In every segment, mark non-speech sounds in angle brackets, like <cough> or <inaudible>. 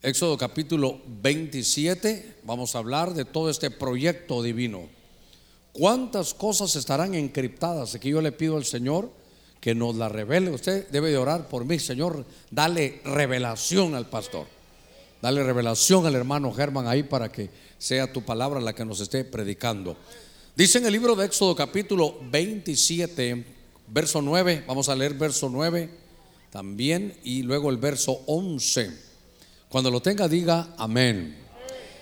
Éxodo capítulo 27, vamos a hablar de todo este proyecto divino. ¿Cuántas cosas estarán encriptadas? Aquí yo le pido al Señor que nos la revele. Usted debe de orar por mí, Señor. Dale revelación al pastor. Dale revelación al hermano Germán ahí para que sea tu palabra la que nos esté predicando. Dice en el libro de Éxodo capítulo 27, verso 9, vamos a leer verso 9 también y luego el verso 11. Cuando lo tenga, diga amén.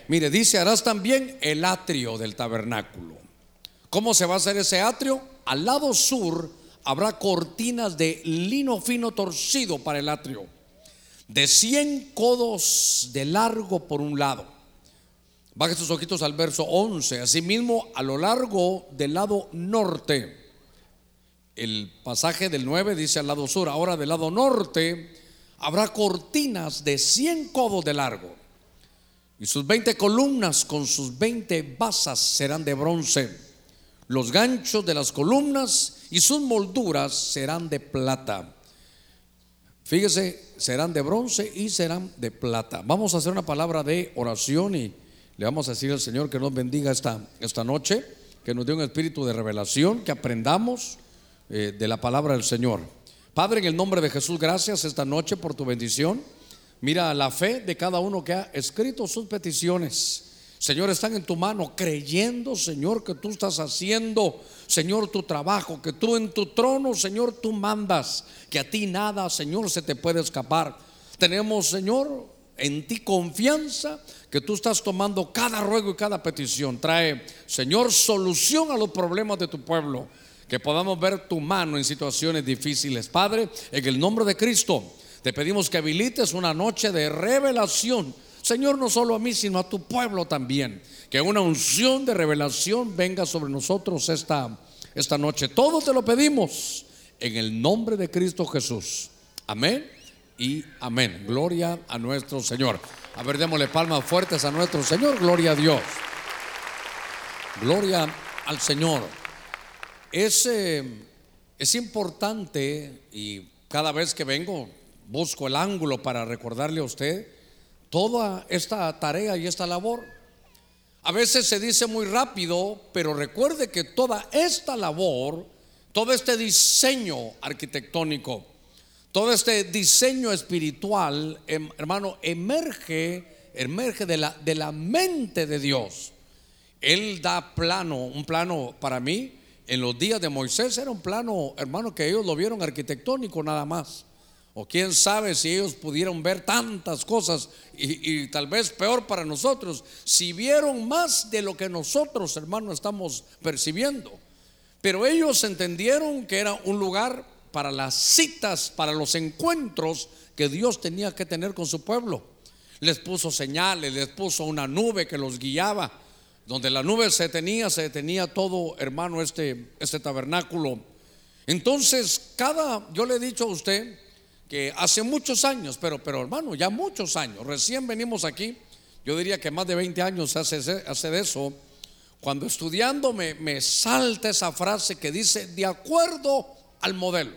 Mire, dice, harás también el atrio del tabernáculo. ¿Cómo se va a hacer ese atrio? Al lado sur habrá cortinas de lino fino torcido para el atrio, de 100 codos de largo por un lado. Baje sus ojitos al verso 11. Asimismo, a lo largo del lado norte, el pasaje del 9 dice al lado sur, ahora del lado norte habrá cortinas de 100 codos de largo. Y sus 20 columnas con sus 20 basas serán de bronce. Los ganchos de las columnas y sus molduras serán de plata. Fíjese, serán de bronce y serán de plata. Vamos a hacer una palabra de oración y le vamos a decir al Señor que nos bendiga esta, esta noche, que nos dé un espíritu de revelación, que aprendamos eh, de la palabra del Señor. Padre, en el nombre de Jesús, gracias esta noche por tu bendición. Mira la fe de cada uno que ha escrito sus peticiones. Señor, están en tu mano creyendo, Señor, que tú estás haciendo, Señor, tu trabajo, que tú en tu trono, Señor, tú mandas, que a ti nada, Señor, se te puede escapar. Tenemos, Señor, en ti confianza que tú estás tomando cada ruego y cada petición. Trae, Señor, solución a los problemas de tu pueblo que podamos ver tu mano en situaciones difíciles. Padre, en el nombre de Cristo, te pedimos que habilites una noche de revelación. Señor, no solo a mí, sino a tu pueblo también. Que una unción de revelación venga sobre nosotros esta, esta noche. Todo te lo pedimos en el nombre de Cristo Jesús. Amén y amén. Gloria a nuestro Señor. A ver, démosle palmas fuertes a nuestro Señor. Gloria a Dios. Gloria al Señor. Es, eh, es importante y cada vez que vengo busco el ángulo para recordarle a usted toda esta tarea y esta labor. A veces se dice muy rápido, pero recuerde que toda esta labor, todo este diseño arquitectónico, todo este diseño espiritual, em, hermano, emerge, emerge de la, de la mente de Dios. Él da plano, un plano para mí, en los días de Moisés era un plano, hermano, que ellos lo vieron arquitectónico nada más. O quién sabe si ellos pudieron ver tantas cosas y, tal vez peor para nosotros, si vieron más de lo que nosotros, hermano, estamos percibiendo. Pero ellos entendieron que era un lugar para las citas, para los encuentros que Dios tenía que tener con su pueblo. Les puso señales, les puso una nube que los guiaba donde la nube se tenía, se tenía todo, hermano, este, este tabernáculo. Entonces, cada, yo le he dicho a usted que hace muchos años, pero, pero hermano, ya muchos años, recién venimos aquí, yo diría que más de 20 años hace, hace de eso, cuando estudiando me, me salta esa frase que dice, de acuerdo al modelo.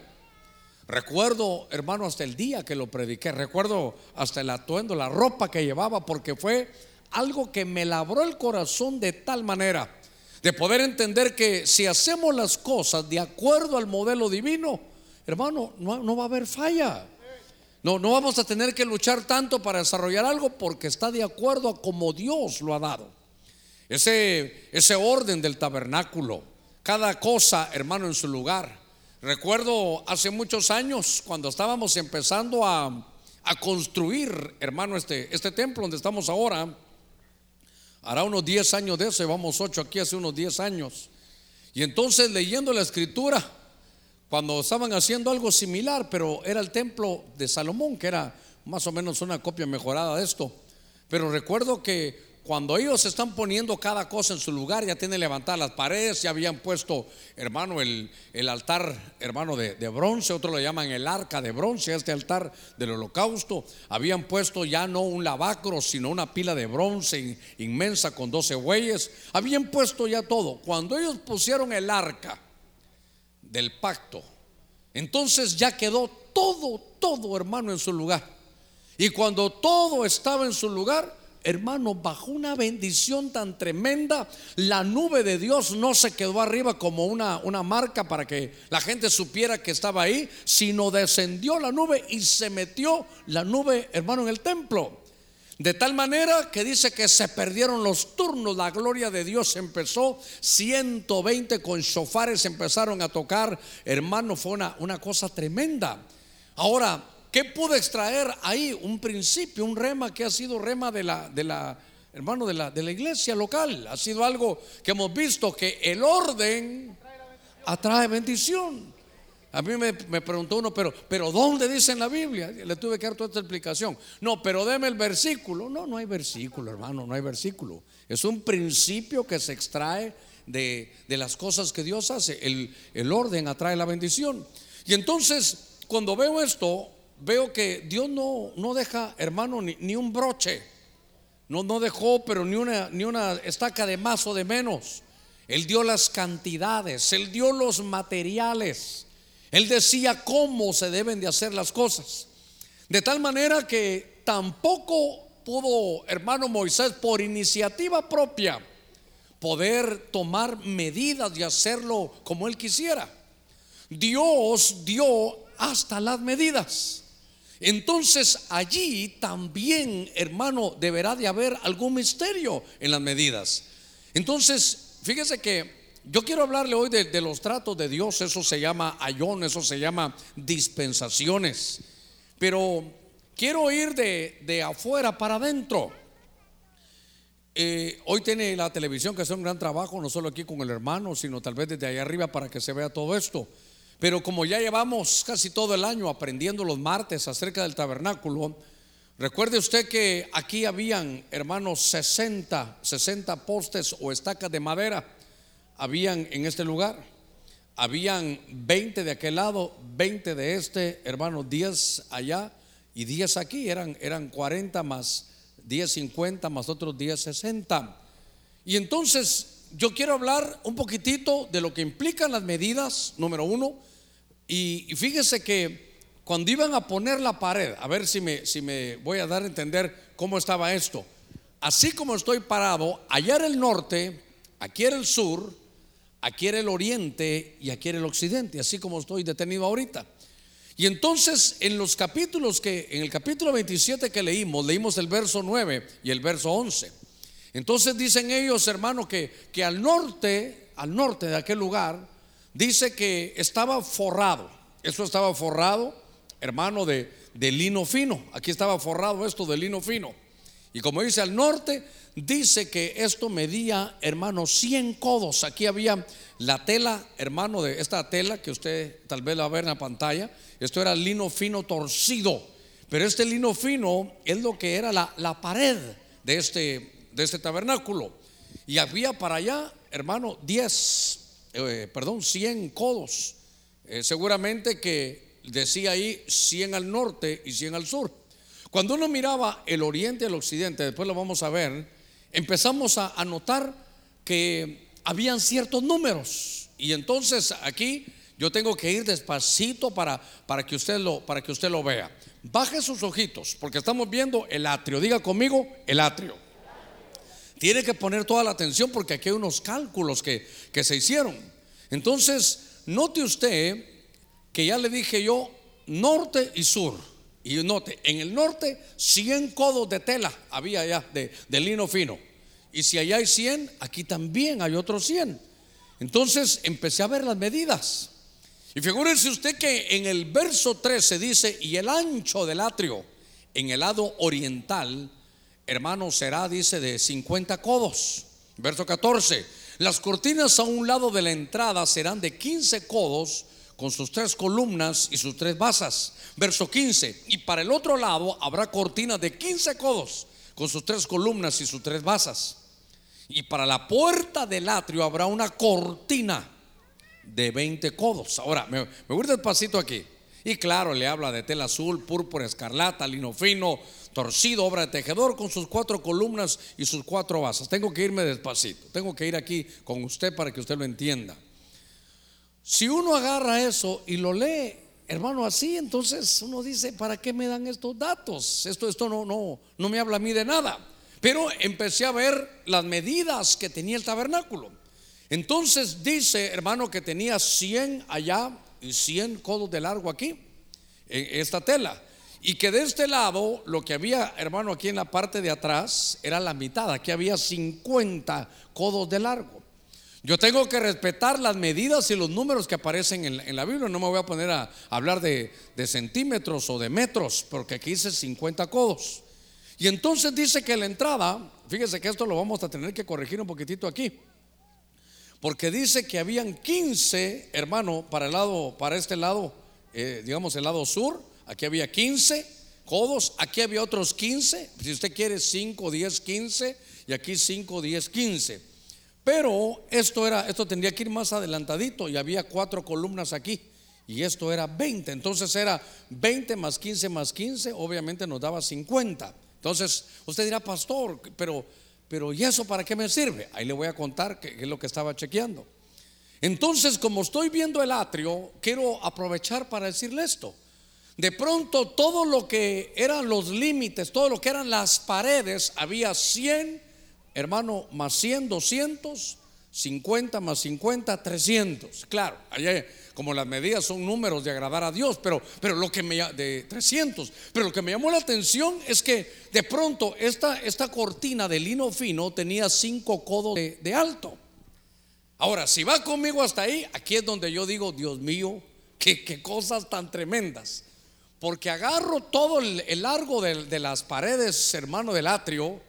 Recuerdo, hermano, hasta el día que lo prediqué, recuerdo hasta el atuendo, la ropa que llevaba, porque fue algo que me labró el corazón de tal manera de poder entender que si hacemos las cosas de acuerdo al modelo divino, hermano, no, va a haber falla. No, no vamos a tener que luchar tanto para desarrollar algo porque está de acuerdo a como Dios lo ha dado. Ese, ese orden del tabernáculo, cada cosa, hermano, en su lugar. Recuerdo hace muchos años cuando estábamos empezando a, a construir, hermano, este, este templo donde estamos ahora Hará unos 10 años de eso, llevamos 8 aquí hace unos 10 años. Y entonces leyendo la escritura, cuando estaban haciendo algo similar, pero era el templo de Salomón, que era más o menos una copia mejorada de esto. Pero recuerdo que cuando ellos están poniendo cada cosa en su lugar, ya tienen levantadas las paredes, ya habían puesto, hermano, el, altar, hermano, de, bronce, otros lo llaman el arca de bronce, este altar del holocausto. Habían puesto ya no un lavacro, sino una pila de bronce inmensa con 12 bueyes. Habían puesto ya todo. Cuando ellos pusieron el arca del pacto, entonces ya quedó todo, todo, hermano, en su lugar. Y cuando todo estaba en su lugar, hermano, bajo una bendición tan tremenda, la nube de Dios no se quedó arriba como una, una marca para que la gente supiera que estaba ahí, sino descendió la nube y se metió la nube, hermano, en el templo. De tal manera que dice que se perdieron los turnos, la gloria de Dios empezó, 120 con shofares empezaron a tocar, hermano, fue una, una cosa tremenda. Ahora, ¿qué pude extraer ahí? Un principio, un rema que ha sido rema de la, de la hermano, de la, de la iglesia local. Ha sido algo que hemos visto que el orden atrae bendición. A mí me, preguntó uno, pero, pero ¿dónde dice en la Biblia? Le tuve que dar toda esta explicación. No, pero deme el versículo. No, no hay versículo, hermano, no hay versículo. Es un principio que se extrae de, las cosas que Dios hace. El, el, orden atrae la bendición. Y entonces, cuando veo esto, veo que Dios no, no deja, hermano, ni, ni un broche. No, no dejó, pero ni una, ni una estaca de más o de menos. Él dio las cantidades, Él dio los materiales. Él decía cómo se deben de hacer las cosas. De tal manera que tampoco pudo, hermano Moisés, por iniciativa propia, poder tomar medidas y hacerlo como él quisiera. Dios dio hasta las medidas. Entonces allí también, hermano, deberá de haber algún misterio en las medidas. Entonces, fíjese que yo quiero hablarle hoy de, los tratos de Dios, eso se llama ayón, eso se llama dispensaciones. Pero quiero ir de, afuera para adentro. Eh, hoy tiene la televisión que hace un gran trabajo, no solo aquí con el hermano, sino tal vez desde allá arriba para que se vea todo esto. Pero como ya llevamos casi todo el año aprendiendo los martes acerca del tabernáculo, recuerde usted que aquí habían, hermanos, 60, 60 postes o estacas de madera habían en este lugar. Habían 20 de aquel lado, 20 de este, hermano, 10 allá y 10 aquí. Eran, eran 40 más 10, 50 más otros 10, 60. Y entonces yo quiero hablar un poquitito de lo que implican las medidas, número uno. Y, fíjese que cuando iban a poner la pared, a ver si me, si me voy a dar a entender cómo estaba esto. Así como estoy parado, allá era el norte, aquí era el sur, aquí era el oriente y aquí era el occidente, así como estoy detenido ahorita. Y entonces en los capítulos que, en el capítulo 27 que leímos, leímos el verso 9 y el verso 11. Entonces dicen ellos, hermano, que, que al norte, al norte de aquel lugar, dice que estaba forrado. Eso estaba forrado, hermano, de, de lino fino. Aquí estaba forrado esto de lino fino. Y como dice al norte, dice que esto medía, hermano, 100 codos. Aquí había la tela, hermano, de esta tela que usted tal vez la va a ver en la pantalla. Esto era lino fino torcido. Pero este lino fino es lo que era la, pared de este, de este tabernáculo. Y había para allá, hermano, 10, eh, perdón, 100 codos. Eh, seguramente que decía ahí 100 al norte y 100 al sur. Cuando uno miraba el oriente y el occidente, después lo vamos a ver, empezamos a, notar que habían ciertos números. Y entonces aquí yo tengo que ir despacito para, para, que usted lo, para que usted lo vea. Baje sus ojitos, porque estamos viendo el atrio. Diga conmigo, el atrio. Tiene que poner toda la atención porque aquí hay unos cálculos que, que se hicieron. Entonces, note usted que ya le dije yo norte y sur. Y note, en el norte 100 codos de tela había allá de, lino fino. Y si allá hay 100, aquí también hay otros 100. Entonces empecé a ver las medidas. Y figúrense usted que en el verso 13 dice, y el ancho del atrio en el lado oriental, hermano, será, dice, de 50 codos. Verso 14, las cortinas a un lado de la entrada serán de 15 codos con sus tres columnas y sus tres basas. Verso 15, y para el otro lado habrá cortinas de 15 codos con sus tres columnas y sus tres basas. Y para la puerta del atrio habrá una cortina de 20 codos. Ahora, me, me voy despacito aquí. Y claro, le habla de tela azul, púrpura, escarlata, lino fino, torcido, obra de tejedor con sus cuatro columnas y sus cuatro basas. Tengo que irme despacito. Tengo que ir aquí con usted para que usted lo entienda. Si uno agarra eso y lo lee hermano, así, entonces uno dice, ¿para qué me dan estos datos? Esto, esto no, no, no me habla a mí de nada. Pero empecé a ver las medidas que tenía el tabernáculo. Entonces dice, hermano, que tenía 100 allá y 100 codos de largo aquí, en esta tela. Y que de este lado, lo que había, hermano, aquí en la parte de atrás, era la mitad. Aquí había 50 codos de largo. Yo tengo que respetar las medidas y los números que aparecen en, la Biblia. No me voy a poner a, hablar de, centímetros o de metros, porque aquí dice 50 codos. Y entonces dice que la entrada, fíjese que esto lo vamos a tener que corregir un poquitito aquí. Porque dice que habían 15, hermano, para el lado, para este lado, eh, digamos el lado sur, aquí había 15 codos, aquí había otros 15, si usted quiere 5, 10, 15, y aquí 5, 10, 15. Pero esto era, esto tendría que ir más adelantadito y había cuatro columnas aquí. Y esto era 20. Entonces era 20 más 15 más 15, obviamente nos daba 50. Entonces, usted dirá, pastor, pero, pero ¿y eso para qué me sirve? Ahí le voy a contar qué es lo que estaba chequeando. Entonces, como estoy viendo el atrio, quiero aprovechar para decirle esto. De pronto, todo lo que eran los límites, todo lo que eran las paredes, había 100 hermano, más 100, 200, 50 más 50, 300. Claro, allá como las medidas son números de agradar a Dios, pero, pero lo que me de 300, pero lo que me llamó la atención es que de pronto esta, esta cortina de lino fino tenía 5 codos de, alto. Ahora, si va conmigo hasta ahí, aquí es donde yo digo, Dios mío, qué, cosas tan tremendas. Porque agarro todo el, largo de, las paredes, hermano, del atrio,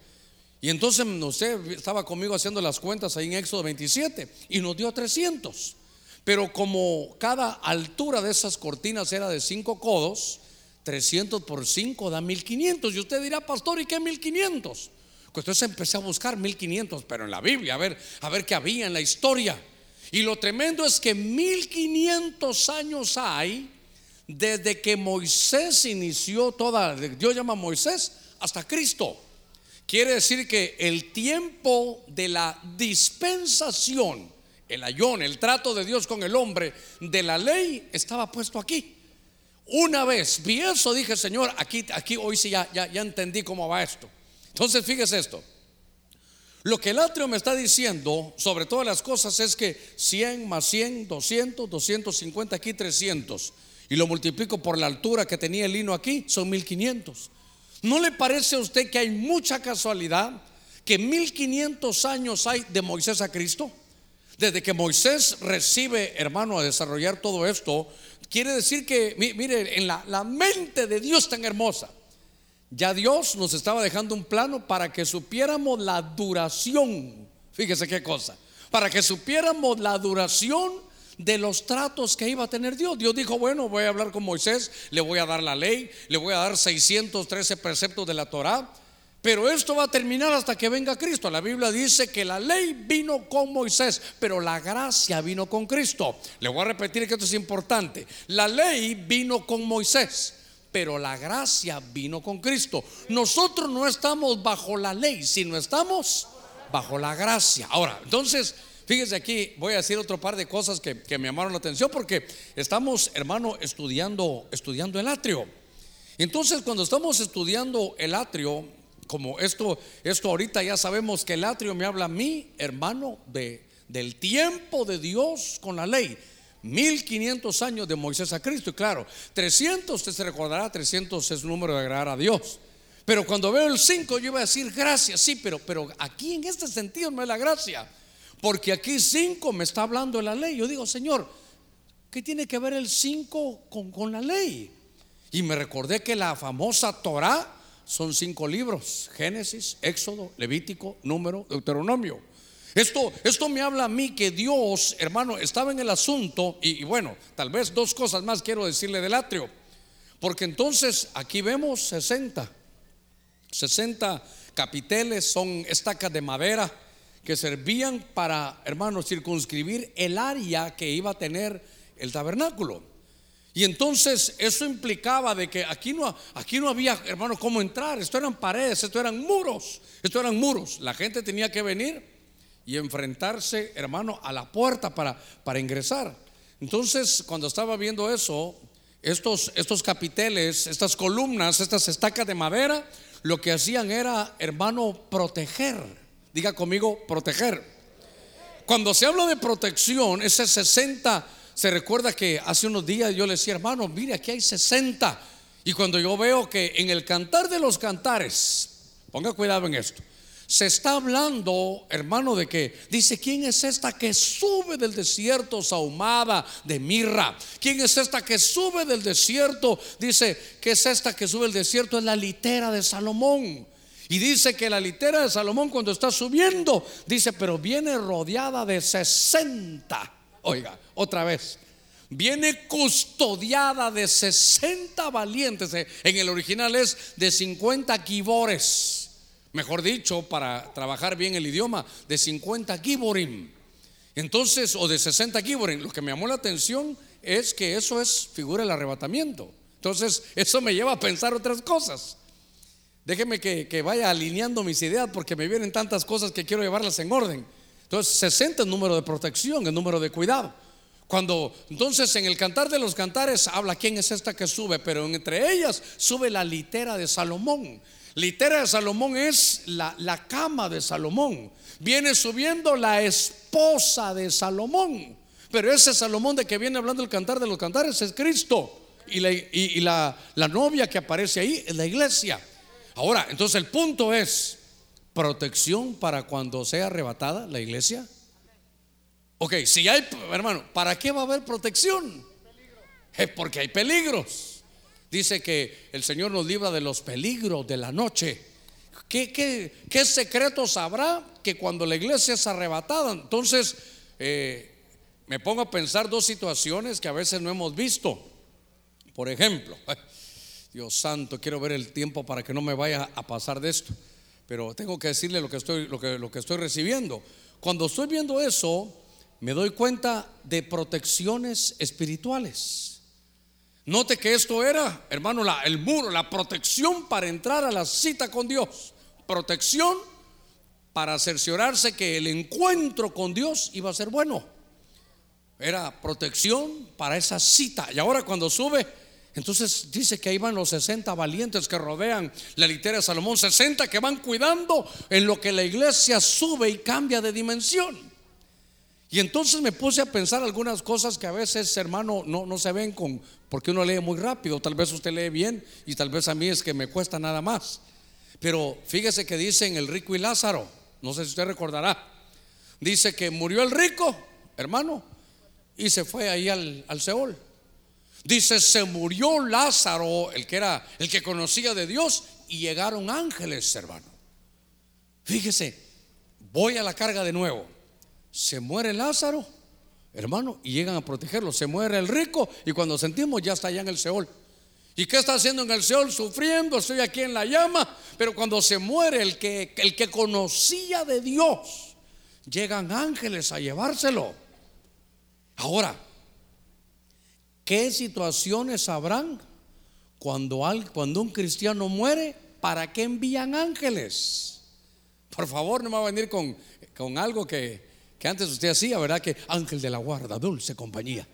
y entonces, sé, estaba conmigo haciendo las cuentas ahí en Éxodo 27 y nos dio 300. Pero como cada altura de esas cortinas era de 5 codos, 300 por 5 da 1500. Y usted dirá, pastor, ¿y qué 1500? Pues entonces empecé a buscar 1500, pero en la Biblia, a ver, a ver qué había en la historia. Y lo tremendo es que 1500 años hay desde que Moisés inició toda, Dios llama a Moisés, hasta Cristo. Quiere decir que el tiempo de la dispensación, el ayón, el trato de Dios con el hombre de la ley estaba puesto aquí. Una vez vi eso, dije, Señor, aquí, aquí hoy sí ya, ya, ya entendí cómo va esto. Entonces, fíjese esto. Lo que el atrio me está diciendo sobre todas las cosas es que 100 más 100, 200, 250, aquí 300. Y lo multiplico por la altura que tenía el lino aquí, son 1500. ¿No le parece a usted que hay mucha casualidad que 1500 años hay de Moisés a Cristo? Desde que Moisés recibe, hermano, a desarrollar todo esto, quiere decir que, mire, en la, la mente de Dios tan hermosa, ya Dios nos estaba dejando un plano para que supiéramos la duración. Fíjese qué cosa. Para que supiéramos la duración de los tratos que iba a tener Dios. Dios dijo, bueno, voy a hablar con Moisés, le voy a dar la ley, le voy a dar 613 preceptos de la Torah, pero esto va a terminar hasta que venga Cristo. La Biblia dice que la ley vino con Moisés, pero la gracia vino con Cristo. Le voy a repetir que esto es importante. La ley vino con Moisés, pero la gracia vino con Cristo. Nosotros no estamos bajo la ley, sino estamos bajo la gracia. Ahora, entonces Fíjese aquí, voy a decir otro par de cosas que, me llamaron la atención porque estamos, hermano, estudiando, estudiando el atrio. Entonces, cuando estamos estudiando el atrio, como esto, esto ahorita ya sabemos que el atrio me habla a mí, hermano, de, del tiempo de Dios con la ley. 1500 años de Moisés a Cristo, y claro, 300, usted se recordará, 300 es el número de agradar a Dios. Pero cuando veo el 5, yo iba a decir gracias, sí, pero, pero aquí en este sentido no es la gracia. Porque aquí 5 me está hablando de la ley. Yo digo, Señor, ¿qué tiene que ver el 5 con, la ley? Y me recordé que la famosa Torah son cinco libros: Génesis, Éxodo, Levítico, Número, Deuteronomio. Esto, esto me habla a mí que Dios, hermano, estaba en el asunto. Y, y bueno, tal vez dos cosas más quiero decirle del atrio. Porque entonces aquí vemos 60. 60 capiteles son estacas de madera que servían para, hermanos, circunscribir el área que iba a tener el tabernáculo. Y entonces eso implicaba de que aquí no, aquí no había, hermanos, cómo entrar. Esto eran paredes, esto eran muros, esto eran muros. La gente tenía que venir y enfrentarse, hermano, a la puerta para, para ingresar. Entonces, cuando estaba viendo eso, estos, estos capiteles, estas columnas, estas estacas de madera, lo que hacían era, hermano, proteger. Diga conmigo, proteger. Cuando se habla de protección, ese 60, se recuerda que hace unos días yo le decía, hermano, mire, aquí hay 60. Y cuando yo veo que en el cantar de los cantares, ponga cuidado en esto, se está hablando, hermano, de que dice, ¿quién es esta que sube del desierto sahumada de mirra? ¿Quién es esta que sube del desierto? Dice, ¿qué es esta que sube del desierto? Es la litera de Salomón. Y dice que la litera de Salomón cuando está subiendo, dice, pero viene rodeada de 60. Oiga, otra vez. Viene custodiada de 60 valientes. En el original es de 50 kibores mejor dicho, para trabajar bien el idioma, de 50 kiborim. Entonces, o de 60 kiborim. Lo que me llamó la atención es que eso es figura del arrebatamiento. Entonces, eso me lleva a pensar otras cosas. Déjeme que, vaya alineando mis ideas porque me vienen tantas cosas que quiero llevarlas en orden. Entonces, 60 es número de protección, el número de cuidado. Cuando entonces en el cantar de los cantares habla quién es esta que sube, pero entre ellas sube la litera de Salomón. Litera de Salomón es la, cama de Salomón. Viene subiendo la esposa de Salomón. Pero ese Salomón de que viene hablando el cantar de los cantares es Cristo. Y, la, y, la, la, novia que aparece ahí es la iglesia. Ahora, entonces el punto es, protección para cuando sea arrebatada la iglesia. Ok, si hay, hermano, ¿para qué va a haber protección? Es porque hay peligros. Dice que el Señor nos libra de los peligros de la noche. ¿Qué, qué, secretos habrá que cuando la iglesia es arrebatada? Entonces, eh, me pongo a pensar dos situaciones que a veces no hemos visto. Por ejemplo, Dios santo, quiero ver el tiempo para que no me vaya a pasar de esto. Pero tengo que decirle lo que estoy, lo que, lo que estoy recibiendo. Cuando estoy viendo eso, me doy cuenta de protecciones espirituales. Note que esto era, hermano, el muro, la protección para entrar a la cita con Dios. Protección para cerciorarse que el encuentro con Dios iba a ser bueno. Era protección para esa cita. Y ahora cuando sube, entonces dice que ahí van los 60 valientes que rodean la litera de Salomón, 60 que van cuidando en lo que la iglesia sube y cambia de dimensión. Y entonces me puse a pensar algunas cosas que a veces, hermano, no, no se ven con, porque uno lee muy rápido, tal vez usted lee bien y tal vez a mí es que me cuesta nada más. Pero fíjese que dicen el rico y Lázaro, no sé si usted recordará, dice que murió el rico, hermano, y se fue ahí al, al Seol. Dice, se murió Lázaro, el que era, el que conocía de Dios, y llegaron ángeles, hermano. Fíjese, voy a la carga de nuevo se muere Lázaro, hermano, y llegan a protegerlo. Se muere el rico y cuando sentimos ya está allá en el Seol. ¿Y qué está haciendo en el Seol? Sufriendo, estoy aquí en la llama. Pero cuando se muere el que, el que conocía de Dios, llegan ángeles a llevárselo. Ahora, ¿qué situaciones habrán cuando, cuando un cristiano muere? ¿Para qué envían ángeles? Por favor, no me va a venir con, con algo que, que antes usted hacía, ¿verdad? Que ángel de la guarda, dulce compañía,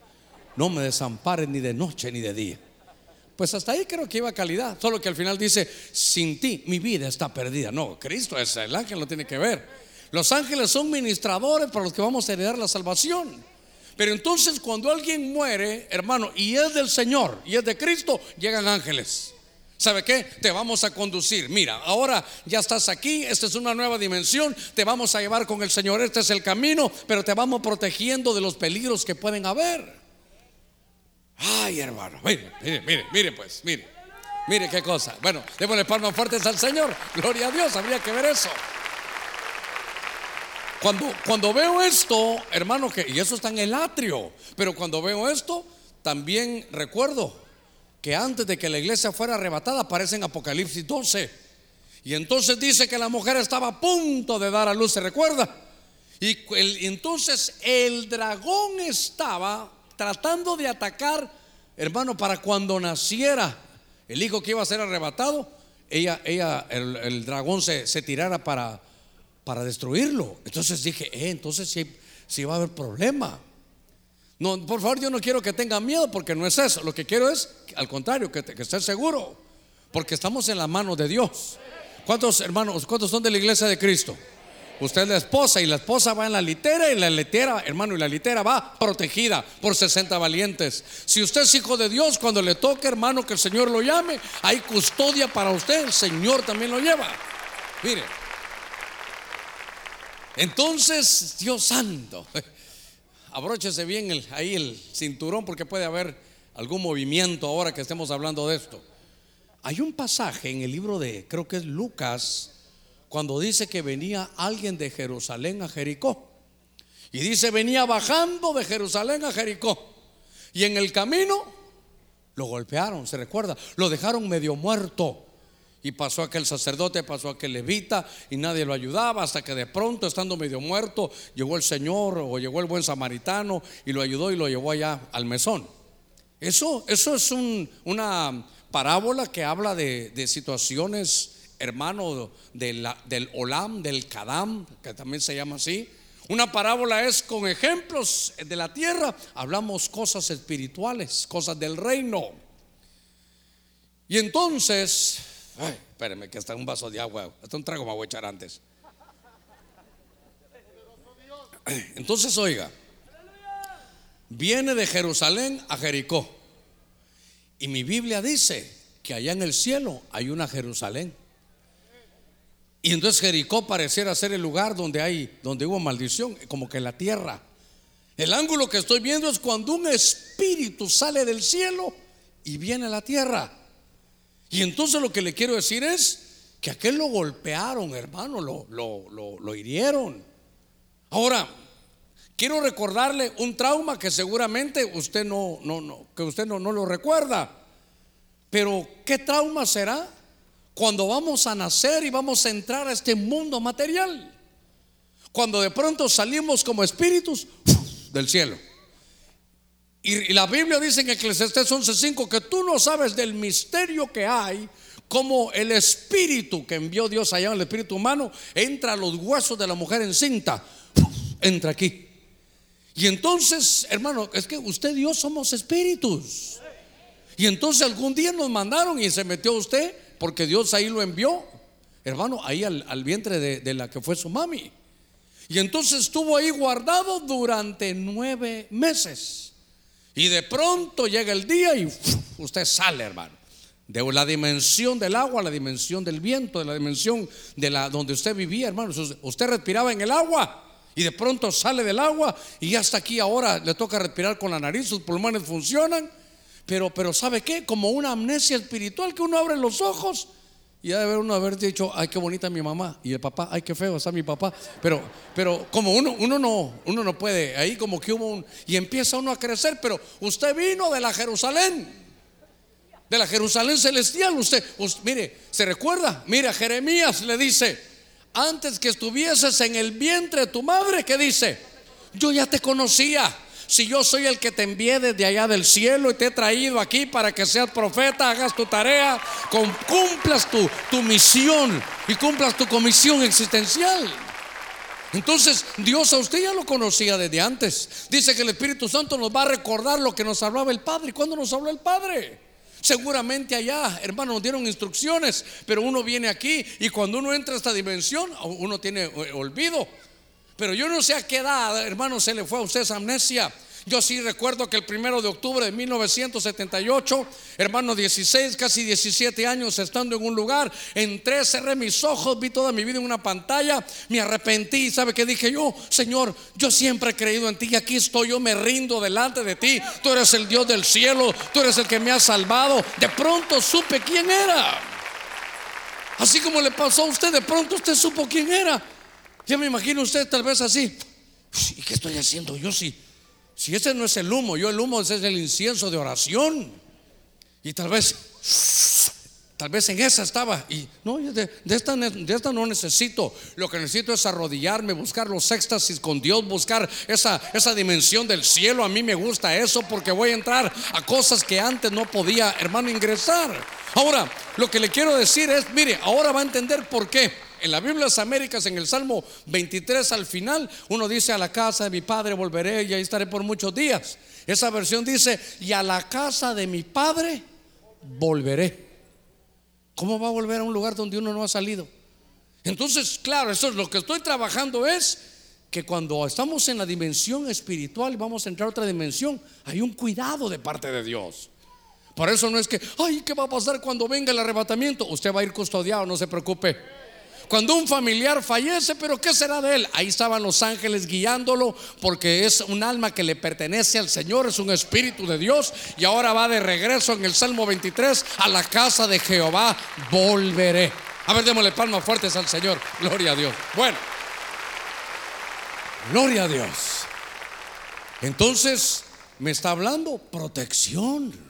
no me desampare ni de noche ni de día. Pues hasta ahí creo que iba calidad, solo que al final dice, sin ti mi vida está perdida. No, Cristo es el ángel, no tiene que ver. Los ángeles son ministradores para los que vamos a heredar la salvación. Pero entonces cuando alguien muere, hermano, y es del Señor, y es de Cristo, llegan ángeles. ¿Sabe qué? Te vamos a conducir. Mira, ahora ya estás aquí, esta es una nueva dimensión, te vamos a llevar con el Señor, este es el camino, pero te vamos protegiendo de los peligros que pueden haber. Ay, hermano, mire, mire, mire, mire pues, mire, mire qué cosa. Bueno, démosle palmas fuertes al Señor, gloria a Dios, habría que ver eso. Cuando, veo esto, hermano, y eso está en el atrio, pero cuando veo esto, también recuerdo que antes de que la iglesia fuera arrebatada aparece en Apocalipsis 12. Y entonces dice que la mujer estaba a punto de dar a luz, ¿se recuerda? Y entonces el dragón estaba tratando de atacar, hermano, para cuando naciera el hijo que iba a ser arrebatado, ella, ella, el, dragón se, tirara para, para destruirlo. Entonces dije, eh, entonces sí, sí va a haber problema. No, por favor, yo no quiero que tenga miedo porque no es eso. Lo que quiero es, al contrario, que, que esté seguro. Porque estamos en la mano de Dios. ¿Cuántos hermanos, cuántos son de la iglesia de Cristo? Usted es la esposa y la esposa va en la litera y la litera, hermano, y la litera va protegida por 60 valientes. Si usted es hijo de Dios, cuando le toque, hermano, que el Señor lo llame, hay custodia para usted, el Señor también lo lleva. Mire. Entonces, Dios santo, <laughs> abróchese bien ahí el cinturón porque puede haber algún movimiento ahora que estemos hablando de esto. Hay un pasaje en el libro de, creo que es Lucas, cuando dice que venía alguien de Jerusalén a Jericó. Y dice, venía bajando de Jerusalén a Jericó. Y en el camino lo golpearon, se recuerda, lo dejaron medio muerto. Y pasó aquel sacerdote, pasó aquel levita y nadie lo ayudaba hasta que de pronto, estando medio muerto, llegó el Señor o llegó el buen samaritano y lo ayudó y lo llevó allá al mesón. Eso, eso es una parábola que habla de, de situaciones hermano del Olam, del Kadam, que también se llama así. Una parábola es con ejemplos de la tierra, hablamos cosas espirituales, cosas del reino. Y entonces, ay, espérame que está un vaso de agua, hasta un trago me voy a echar antes. Entonces, oiga, viene de Jerusalén a Jericó. Y mi Biblia dice que allá en el cielo hay una Jerusalén. Y entonces Jericó pareciera ser el lugar donde hay, donde hubo maldición, como que la tierra. El ángulo que estoy viendo es cuando un espíritu sale del cielo y viene a la tierra. Y entonces lo que le quiero decir es que aquel lo golpearon, hermano, lo, lo, hirieron. Ahora, quiero recordarle un trauma que seguramente usted no, no, no, que usted no, no lo recuerda. Pero, ¿qué trauma será? cuando vamos a nacer y vamos a entrar a este mundo material. Cuando de pronto salimos como espíritus del cielo. Y, la Biblia dice en Eclesiastes 11:5 que tú no sabes del misterio que hay, como el espíritu que envió Dios allá, el espíritu humano, entra a los huesos de la mujer encinta, entra aquí. Y entonces, hermano, es que usted y yo somos espíritus. Y entonces algún día nos mandaron y se metió usted porque Dios ahí lo envió, hermano, ahí al, vientre de, la que fue su mami. Y entonces estuvo ahí guardado durante nueve meses. Y de pronto llega el día y usted sale, hermano. De la dimensión del agua la dimensión del viento, de la dimensión de la donde usted vivía, hermano. Usted respiraba en el agua y de pronto sale del agua y ya está aquí ahora le toca respirar con la nariz, sus pulmones funcionan pero, pero ¿sabe qué? Como una amnesia espiritual que uno abre los ojos y debe uno haber dicho, ay, qué bonita mi mamá. Y el papá, ay, qué feo está mi papá. Pero, pero como uno, uno, no, uno no puede, ahí como que hubo un... Y empieza uno a crecer, pero usted vino de la Jerusalén. De la Jerusalén celestial. Usted, usted mire, ¿se recuerda? Mira, Jeremías le dice, antes que estuvieses en el vientre de tu madre, ¿qué dice? Yo ya te conocía. Si yo soy el que te envié desde allá del cielo y te he traído aquí para que seas profeta, hagas tu tarea, cumplas tu, misión y cumplas tu comisión existencial. Entonces Dios a usted ya lo conocía desde antes. Dice que el Espíritu Santo nos va a recordar lo que nos hablaba el Padre. ¿Cuándo nos habló el Padre? Seguramente allá, hermano, nos dieron instrucciones, pero uno viene aquí y cuando uno entra a esta dimensión, uno tiene eh, olvido. Pero yo no sé a qué edad, hermano, se le fue a usted esa amnesia. Yo sí recuerdo que el primero de octubre de 1978, hermano, 16, casi 17 años estando en un lugar, entré, cerré mis ojos, vi toda mi vida en una pantalla, me arrepentí. ¿Sabe qué dije yo? Señor, yo siempre he creído en ti y aquí estoy, yo me rindo delante de ti. Tú eres el Dios del cielo, tú eres el que me ha salvado. De pronto supe quién era. Así como le pasó a usted, de pronto usted supo quién era. Ya me imagino usted tal vez así. ¿Y qué estoy haciendo yo si, si ese no es el humo? Yo el humo ese es el incienso de oración. Y tal vez, tal vez en esa estaba. Y no, de, esta, de esta no necesito. Lo que necesito es arrodillarme, buscar los éxtasis con Dios, buscar esa, esa dimensión del cielo. A mí me gusta eso porque voy a entrar a cosas que antes no podía, hermano, ingresar. Ahora, lo que le quiero decir es, mire, ahora va a entender por qué. En la Biblia de las Américas, en el Salmo 23 al final, uno dice, a la casa de mi padre volveré y ahí estaré por muchos días. Esa versión dice, y a la casa de mi padre volveré. ¿Cómo va a volver a un lugar donde uno no ha salido? Entonces, claro, eso es lo que estoy trabajando es que cuando estamos en la dimensión espiritual vamos a entrar a otra dimensión, hay un cuidado de parte de Dios. Por eso no es que, ay, ¿qué va a pasar cuando venga el arrebatamiento? Usted va a ir custodiado, no se preocupe. Cuando un familiar fallece, pero ¿qué será de él? Ahí estaban los ángeles guiándolo porque es un alma que le pertenece al Señor, es un espíritu de Dios y ahora va de regreso en el Salmo 23 a la casa de Jehová, volveré. A ver, démosle palmas fuertes al Señor. Gloria a Dios. Bueno, gloria a Dios. Entonces, me está hablando protección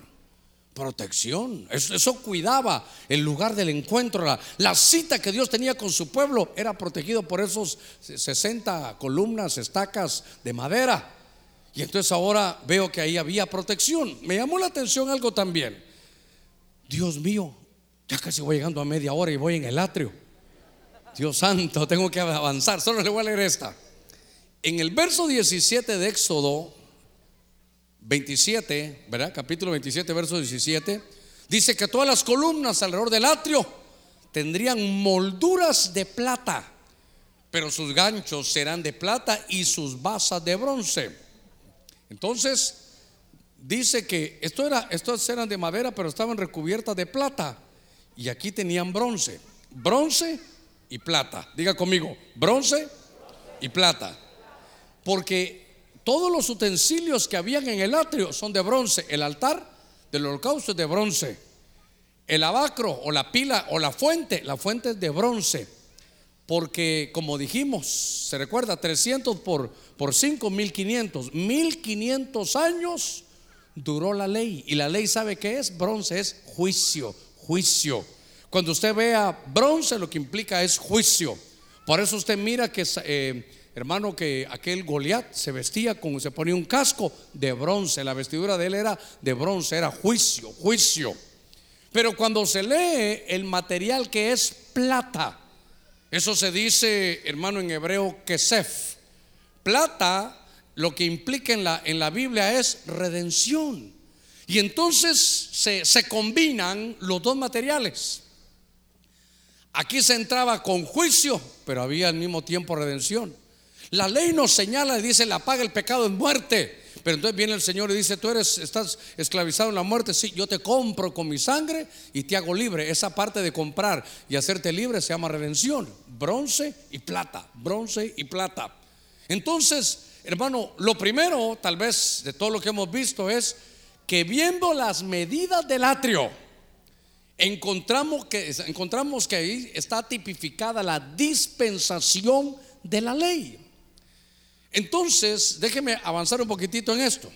protección. Eso, cuidaba el lugar del encuentro. La, cita que Dios tenía con su pueblo era protegido por esos 60 columnas, estacas de madera. Y entonces ahora veo que ahí había protección. Me llamó la atención algo también. Dios mío, ya casi voy llegando a media hora y voy en el atrio. Dios santo, tengo que avanzar. Solo le voy a leer esta. En el verso 17 de Éxodo 27, ¿verdad? Capítulo 27, verso 17, dice que todas las columnas alrededor del atrio tendrían molduras de plata, pero sus ganchos serán de plata y sus basas de bronce. Entonces, dice que esto era, estas eran de madera, pero estaban recubiertas de plata. Y aquí tenían bronce. Bronce y plata. Diga conmigo, bronce y plata. Porque todos los utensilios que habían en el atrio son de bronce. El altar del holocausto es de bronce. El abacro o la pila o la fuente, la fuente es de bronce. Porque como dijimos, se recuerda, 300 por, por 5, 1500. 1500 años duró la ley. Y la ley sabe qué es? Bronce es juicio, juicio. Cuando usted vea bronce, lo que implica es juicio. Por eso usted mira que eh, hermano, que aquel Goliat se vestía con, se ponía un casco de bronce, la vestidura de él era de bronce, era juicio, juicio. Pero cuando se lee el material que es plata, eso se dice, hermano, en hebreo, kesef. Plata, lo que implica en la, en la Biblia es redención. Y entonces se, se combinan los dos materiales. Aquí se entraba con juicio, pero había al mismo tiempo redención. La ley nos señala y dice, la paga el pecado en muerte. Pero entonces viene el Señor y dice, tú eres, estás esclavizado en la muerte. Sí, yo te compro con mi sangre y te hago libre. Esa parte de comprar y hacerte libre se llama redención. Bronce y plata, bronce y plata. Entonces, hermano, lo primero, tal vez, de todo lo que hemos visto es que viendo las medidas del atrio, encontramos que, encontramos que ahí está tipificada la dispensación de la ley. Entonces, déjeme avanzar un poquitito en esto.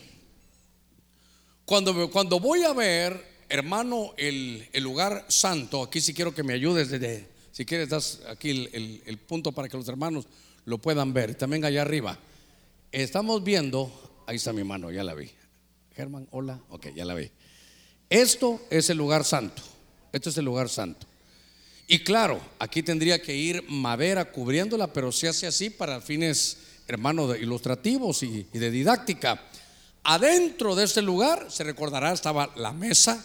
Cuando, cuando voy a ver, hermano, el, lugar santo, aquí si quiero que me ayudes desde, si quieres, das aquí el, punto para que los hermanos lo puedan ver. También allá arriba. Estamos viendo, ahí está mi mano, ya la vi. Germán, hola, ok, ya la vi. Esto es el lugar santo. Esto es el lugar santo. Y claro, aquí tendría que ir madera cubriéndola, pero se hace así para fines hermano, de ilustrativos y, de didáctica. Adentro de este lugar, se recordará, estaba la mesa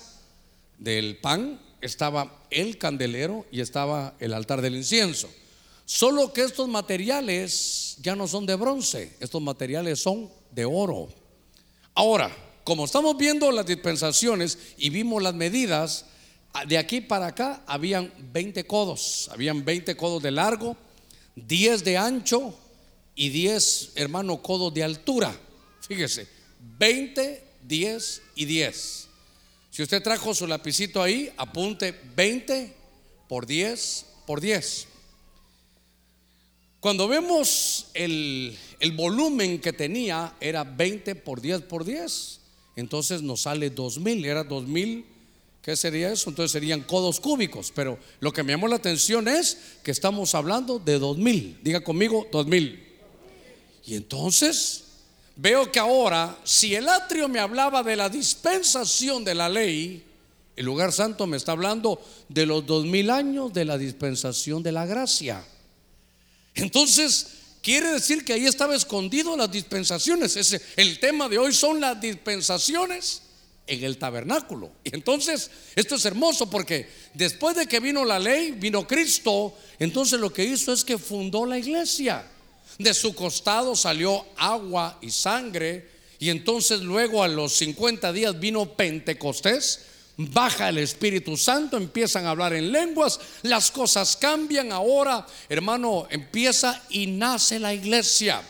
del pan, estaba el candelero y estaba el altar del incienso. Solo que estos materiales ya no son de bronce, estos materiales son de oro. Ahora, como estamos viendo las dispensaciones y vimos las medidas, de aquí para acá habían 20 codos, habían 20 codos de largo, 10 de ancho y 10, hermano, codos de altura. Fíjese, 20, 10 y 10. Si usted trajo su lapicito ahí, apunte 20 por 10 por 10. Cuando vemos el, el volumen que tenía, era 20 por 10 por 10. Entonces nos sale 2000, era 2000. ¿Qué sería eso? Entonces serían codos cúbicos. Pero lo que me llamó la atención es que estamos hablando de 2000. Diga conmigo, 2000. Y entonces veo que ahora, si el atrio me hablaba de la dispensación de la ley, El lugar santo me está hablando de los dos mil años de la dispensación de la gracia. Entonces, quiere decir que ahí estaba escondido las dispensaciones. Ese, el tema de hoy son las dispensaciones en el tabernáculo. Y entonces, esto es hermoso porque después de que vino la ley, vino Cristo, entonces lo que hizo es que fundó la iglesia. De su costado salió agua y sangre. Y entonces luego a los 50 días vino Pentecostés baja el Espíritu Santo, empiezan a hablar en lenguas, las cosas cambian, ahora hermano empieza y nace la iglesia.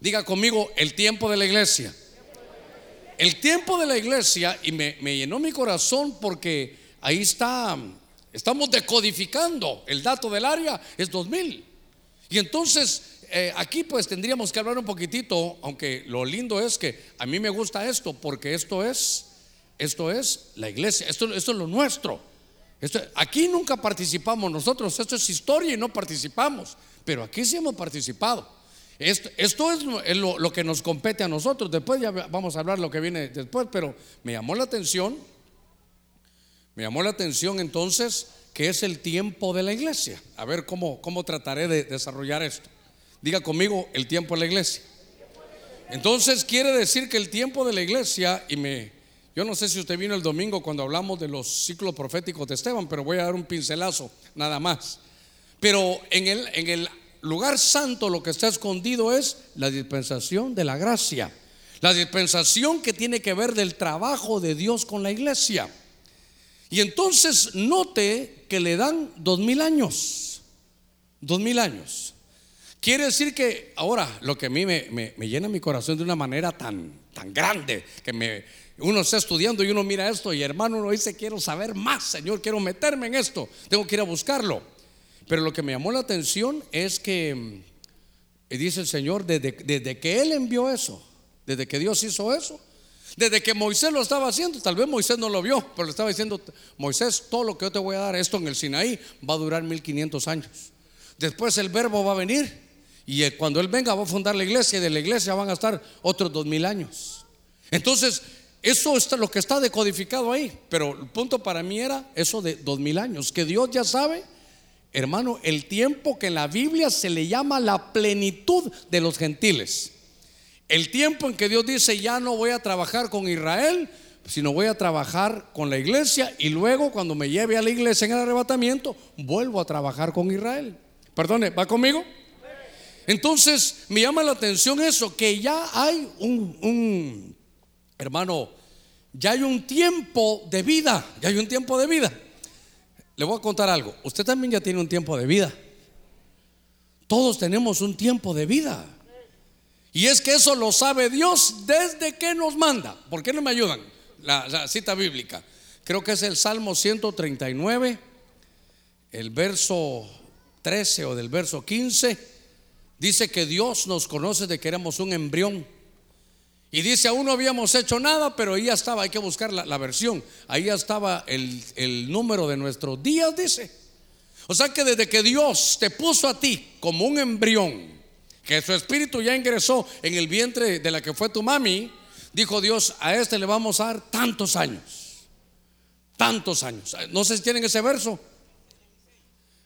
Diga conmigo, el tiempo de la iglesia. El tiempo de la iglesia, y me, llenó mi corazón porque ahí está, estamos decodificando, el dato del área es 2000. Y entonces eh, aquí pues tendríamos que hablar un poquitito, aunque lo lindo es que a mí me gusta esto, porque esto es esto es la iglesia, esto, es lo nuestro. Aquí nunca participamos nosotros, esto es historia y no participamos, pero aquí sí hemos participado. Esto, es, lo, que nos compete a nosotros. Después ya vamos a hablar lo que viene después, pero me llamó la atención, me llamó la atención entonces que es el tiempo de la iglesia. A ver cómo trataré de desarrollar esto. Diga conmigo el tiempo de la iglesia. Entonces quiere decir que el tiempo de la iglesia, y me, yo no sé si usted vino el domingo cuando hablamos de los ciclos proféticos de Esteban, pero voy a dar un pincelazo nada más. Pero en el, en el lugar santo lo que está escondido es la dispensación de la gracia. La dispensación que tiene que ver del trabajo de Dios con la iglesia. Y entonces note que le dan dos mil años. Dos mil años. Quiere decir que ahora lo que a mí me, me llena mi corazón de una manera tan, tan grande, que me, uno está estudiando y uno mira esto y hermano uno dice, quiero saber más, Señor, quiero meterme en esto, tengo que ir a buscarlo. Pero lo que me llamó la atención es que, mm, dice el Señor, desde, desde que Él envió eso, desde que Dios hizo eso, desde que Moisés lo estaba haciendo, tal vez Moisés no lo vio, pero le estaba diciendo, Moisés, todo lo que yo te voy a dar, esto en el Sinaí, va a durar 1500 años. Después el verbo va a venir y eh, cuando Él venga va a fundar la iglesia y de la iglesia van a estar otros dos mil años. Entonces, eso es lo que está decodificado ahí. Pero el punto para mí era eso de dos mil años, que Dios ya sabe, hermano, el tiempo que en la Biblia se le llama la plenitud de los gentiles. El tiempo en que Dios dice, ya no voy a trabajar con Israel, sino voy a trabajar con la iglesia y luego cuando me lleve a la iglesia en el arrebatamiento, vuelvo a trabajar con Israel. Perdone, ¿va conmigo? Entonces me llama la atención eso, que ya hay un, Hermano, ya hay un tiempo de vida, ya hay un tiempo de vida. Le voy a contar algo, usted también ya tiene un tiempo de vida. Todos tenemos un tiempo de vida. Y es que eso lo sabe Dios desde que nos manda. ¿Por qué no me ayudan? La, la, cita bíblica. Creo que es el Salmo 139, el verso 13 o del verso 15. Dice que Dios nos conoce de que éramos un embrión y dice, aún no habíamos hecho nada, pero ahí ya estaba, hay que buscar la, versión, ahí ya estaba el, el número de nuestros días, dice. O sea que desde que Dios te puso a ti como un embrión, que su espíritu ya ingresó en el vientre de la que fue tu mami, dijo Dios, a este le vamos a dar tantos años. Tantos años. No sé si tienen ese verso.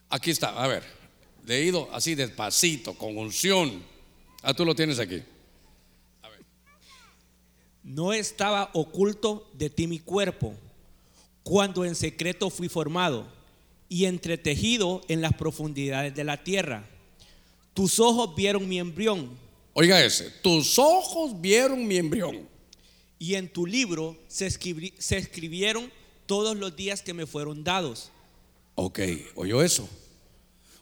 Aquí está, a ver, leído así despacito, con unción. Ah, tú lo tienes aquí. No estaba oculto de ti mi cuerpo, cuando en secreto fui formado y entretejido en las profundidades de la tierra. Tus ojos vieron mi embrión. Oiga ese, tus ojos vieron mi embrión. Y en tu libro se, escribieron todos los días que me fueron dados. Ok, oyó eso.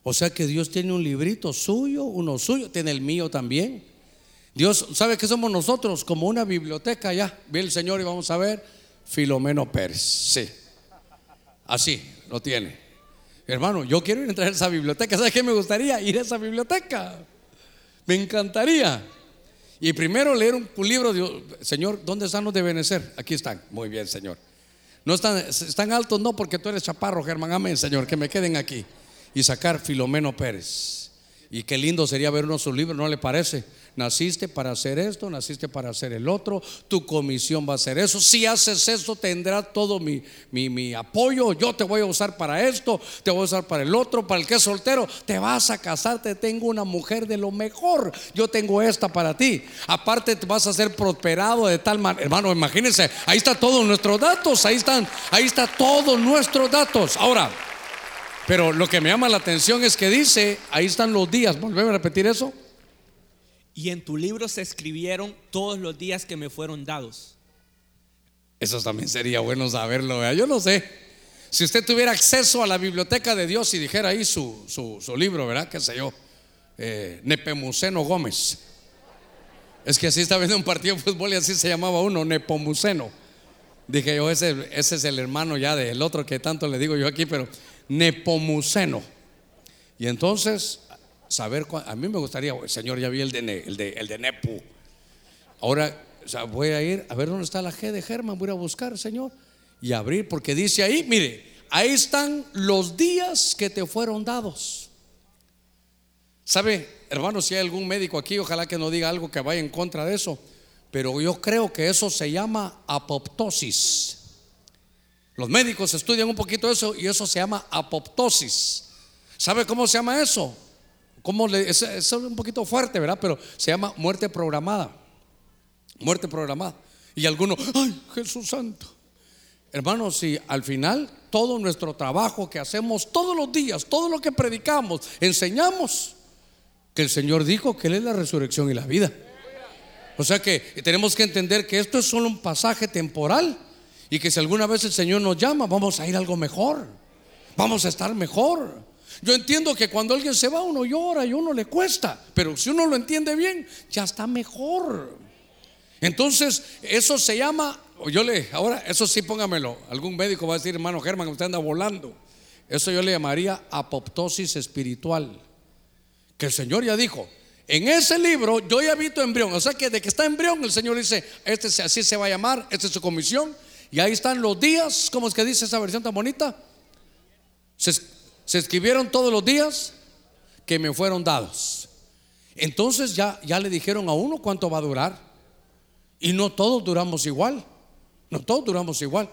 O sea que Dios tiene un librito suyo, uno suyo, tiene el mío también. Dios, ¿sabe que somos nosotros? Como una biblioteca ya. Ve el Señor y vamos a ver. Filomeno Pérez. Sí. Así lo tiene. Hermano, yo quiero ir a entrar a esa biblioteca. ¿Sabe qué me gustaría? Ir a esa biblioteca. Me encantaría. Y primero leer un, libro de, Señor, ¿dónde están los de Benecer? Aquí están. Muy bien, Señor. No están, están altos, no, porque tú eres chaparro, Germán. Amén, Señor, que me queden aquí. Y sacar Filomeno Pérez. Y qué lindo sería ver uno su libro, ¿no le parece? Naciste para hacer esto, naciste para hacer el otro, tu comisión va a ser eso. Si haces eso, tendrás todo mi, mi, mi, apoyo. Yo te voy a usar para esto, te voy a usar para el otro, para el que es soltero. Te vas a casar, te tengo una mujer de lo mejor. Yo tengo esta para ti. Aparte, te vas a ser prosperado de tal manera. Hermano, imagínense, ahí están todos nuestros datos, ahí están, ahí están todos nuestros datos. Ahora, pero lo que me llama la atención es que dice, ahí están los días. Volvemos a repetir eso. Y en tu libro se escribieron todos los días que me fueron dados. Eso también sería bueno saberlo. Yo no sé. Si usted tuviera acceso a la biblioteca de Dios y dijera ahí su, su, libro, ¿verdad? ¿Qué sé yo? Eh, Nepemuceno Gómez. Es que así está viendo un partido de fútbol y así se llamaba uno, Nepomuceno. Dije yo, ese, ese es el hermano ya del otro que tanto le digo yo aquí, pero Nepomuceno. Y entonces saber, a mí me gustaría, Señor, ya vi el de, el de, el de Nepu. Ahora voy a ir a ver dónde está la G de Germán, voy a buscar, Señor, y abrir, porque dice ahí, mire, ahí están los días que te fueron dados. ¿Sabe, hermano, si hay algún médico aquí, ojalá que no diga algo que vaya en contra de eso, pero yo creo que eso se llama apoptosis. Los médicos estudian un poquito eso y eso se llama apoptosis. ¿Sabe cómo se llama eso? ¿Cómo le, es, un poquito fuerte, ¿verdad? Pero se llama muerte programada. Muerte programada. Y algunos, ay, Jesús Santo. Hermanos, si al final todo nuestro trabajo que hacemos todos los días, todo lo que predicamos, enseñamos, que el Señor dijo que Él es la resurrección y la vida. O sea que tenemos que entender que esto es solo un pasaje temporal y que si alguna vez el Señor nos llama, vamos a ir a algo mejor. Vamos a estar mejor. Yo entiendo que cuando alguien se va uno llora y uno le cuesta, pero si uno lo entiende bien, ya está mejor. Entonces, eso se llama, yo le, ahora, eso sí póngamelo, algún médico va a decir, hermano Germán, usted anda volando. Eso yo le llamaría apoptosis espiritual. Que el Señor ya dijo, en ese libro yo ya he visto embrión, o sea que de que está embrión, el Señor dice, este así se va a llamar, esta es su comisión, y ahí están los días, ¿cómo es que dice esa versión tan bonita? Se, escribieron todos los días que me fueron dados. Entonces ya, ya le dijeron a uno cuánto va a durar. Y no todos duramos igual. No todos duramos igual.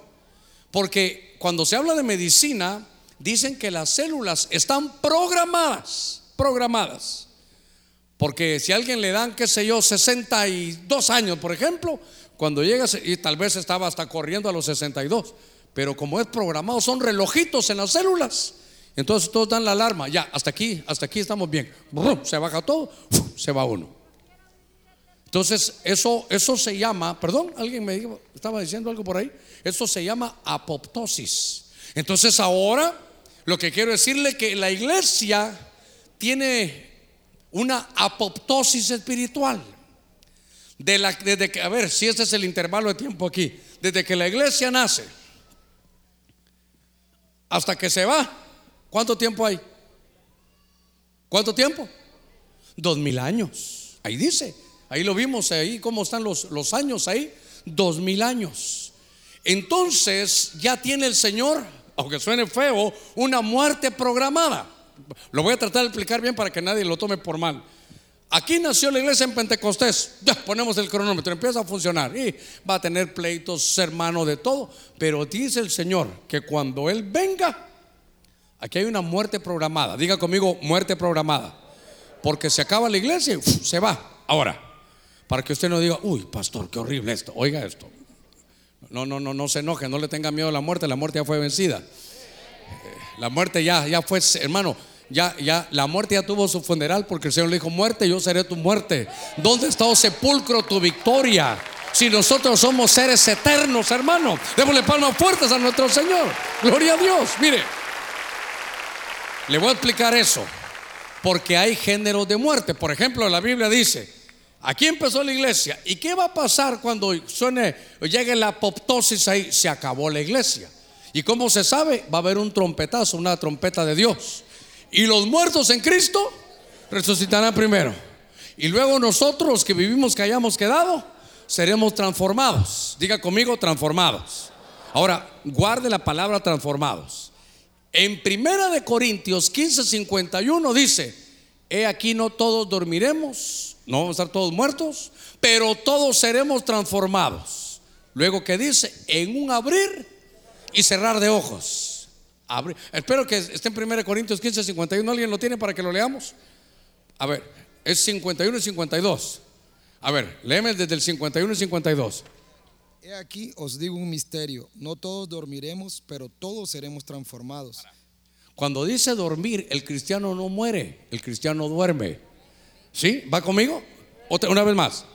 Porque cuando se habla de medicina, dicen que las células están programadas. Programadas. Porque si a alguien le dan, qué sé yo, 62 años, por ejemplo, cuando llega, y tal vez estaba hasta corriendo a los 62, pero como es programado, son relojitos en las células. Entonces todos dan la alarma, ya, hasta aquí, hasta aquí estamos bien. Se baja todo, se va uno. Entonces eso, eso se llama, perdón, alguien me dijo, estaba diciendo algo por ahí, eso se llama apoptosis. Entonces ahora lo que quiero decirle que la iglesia tiene una apoptosis espiritual. De la, desde que, a ver, si este es el intervalo de tiempo aquí, desde que la iglesia nace hasta que se va, ¿Cuánto tiempo hay? ¿Cuánto tiempo? Dos mil años. Ahí dice. Ahí lo vimos, ahí cómo están los, los años ahí. Dos mil años. Entonces ya tiene el Señor, aunque suene feo, una muerte programada. Lo voy a tratar de explicar bien para que nadie lo tome por mal. Aquí nació la iglesia en Pentecostés. Ya ponemos el cronómetro, empieza a funcionar. Y va a tener pleitos, hermano de todo. Pero dice el Señor que cuando Él venga, Aquí hay una muerte programada. Diga conmigo, muerte programada. Porque se acaba la iglesia y se va. Ahora, para que usted no diga, uy, pastor, qué horrible esto. Oiga esto. No, no, no, no se enoje, no le tenga miedo a la muerte. La muerte ya fue vencida. Eh, la muerte ya, ya fue, hermano. Ya, ya, la muerte ya tuvo su funeral porque el Señor le dijo, muerte, yo seré tu muerte. ¿Dónde está, oh sepulcro, tu victoria? Si nosotros somos seres eternos, hermano, démosle palmas fuertes a nuestro Señor. Gloria a Dios. Mire, le voy a explicar eso. Porque hay géneros de muerte. Por ejemplo, la Biblia dice, aquí empezó la iglesia. ¿Y qué va a pasar cuando suene, llegue la apoptosis ahí? Se acabó la iglesia. ¿Y cómo se sabe? Va a haber un trompetazo, una trompeta de Dios. Y los muertos en Cristo resucitarán primero. Y luego nosotros que vivimos, que hayamos quedado, seremos transformados. Diga conmigo, transformados. Ahora, guarde la palabra transformados. En Primera de Corintios 15:51 dice, he aquí no todos dormiremos, no vamos a estar todos muertos, pero todos seremos transformados. Luego que dice, en un abrir y cerrar de ojos. Espero que esté en 1 Corintios 15, 51. ¿Alguien lo tiene para que lo leamos? A ver, es 51 y 52. A ver, léeme desde el 51 y 52. He aquí os digo un misterio, no todos dormiremos, pero todos seremos transformados. Cuando dice dormir, el cristiano no muere, el cristiano duerme. ¿Sí? ¿Va conmigo? Otra, una vez más.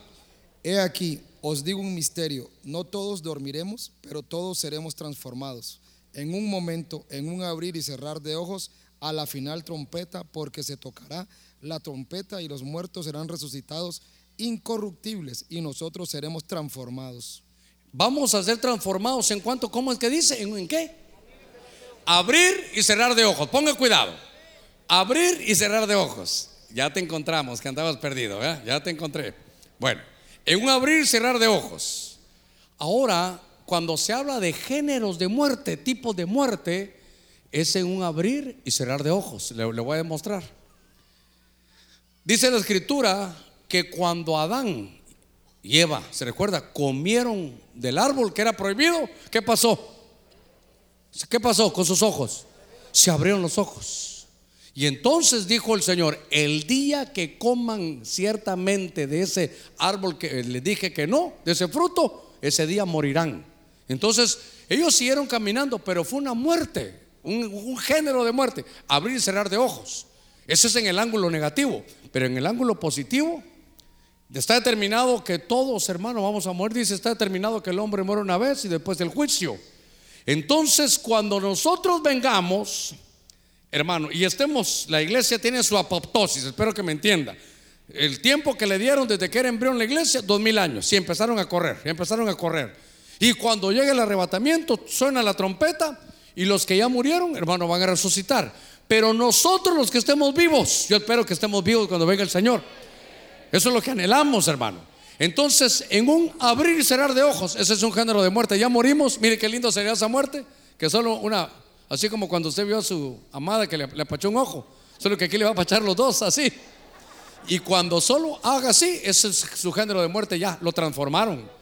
He aquí, os digo un misterio, no todos dormiremos, pero todos seremos transformados. En un momento, en un abrir y cerrar de ojos, a la final trompeta, porque se tocará la trompeta y los muertos serán resucitados incorruptibles y nosotros seremos transformados. Vamos a ser transformados en cuanto, ¿cómo es que dice? ¿En, qué? Abrir y cerrar de ojos. Ponga cuidado. Abrir y cerrar de ojos. Ya te encontramos, que andabas perdido, Ya te encontré. Bueno, en un abrir y cerrar de ojos. Ahora, cuando se habla de géneros de muerte, tipos de muerte, es en un abrir y cerrar de ojos. Le, le voy a demostrar. Dice la escritura que cuando Adán y Eva, ¿se recuerda? Comieron del árbol que era prohibido. ¿Qué pasó? ¿Qué pasó con sus ojos? Se abrieron los ojos. Y entonces dijo el Señor, el día que coman ciertamente de ese árbol que les dije que no, de ese fruto, ese día morirán. Entonces ellos siguieron caminando, pero fue una muerte, un, género de muerte, abrir y cerrar de ojos. Ese es en el ángulo negativo, pero en el ángulo positivo Está determinado que todos, hermanos, vamos a morir. Dice, está determinado que el hombre muere una vez y después del juicio. Entonces, cuando nosotros vengamos, hermano, y estemos, la iglesia tiene su apoptosis, espero que me entienda. El tiempo que le dieron desde que era embrión la iglesia, dos mil años. Y empezaron a correr, empezaron a correr. Y cuando llegue el arrebatamiento, suena la trompeta y los que ya murieron, hermano, van a resucitar. Pero nosotros los que estemos vivos, yo espero que estemos vivos cuando venga el Señor eso es lo que anhelamos, hermano. Entonces, en un abrir y cerrar de ojos, ese es un género de muerte. Ya morimos, mire qué lindo sería esa muerte, que solo una, así como cuando usted vio a su amada que le, apachó un ojo, solo que aquí le va a apachar los dos, así. Y cuando solo haga así, ese es su género de muerte, ya lo transformaron.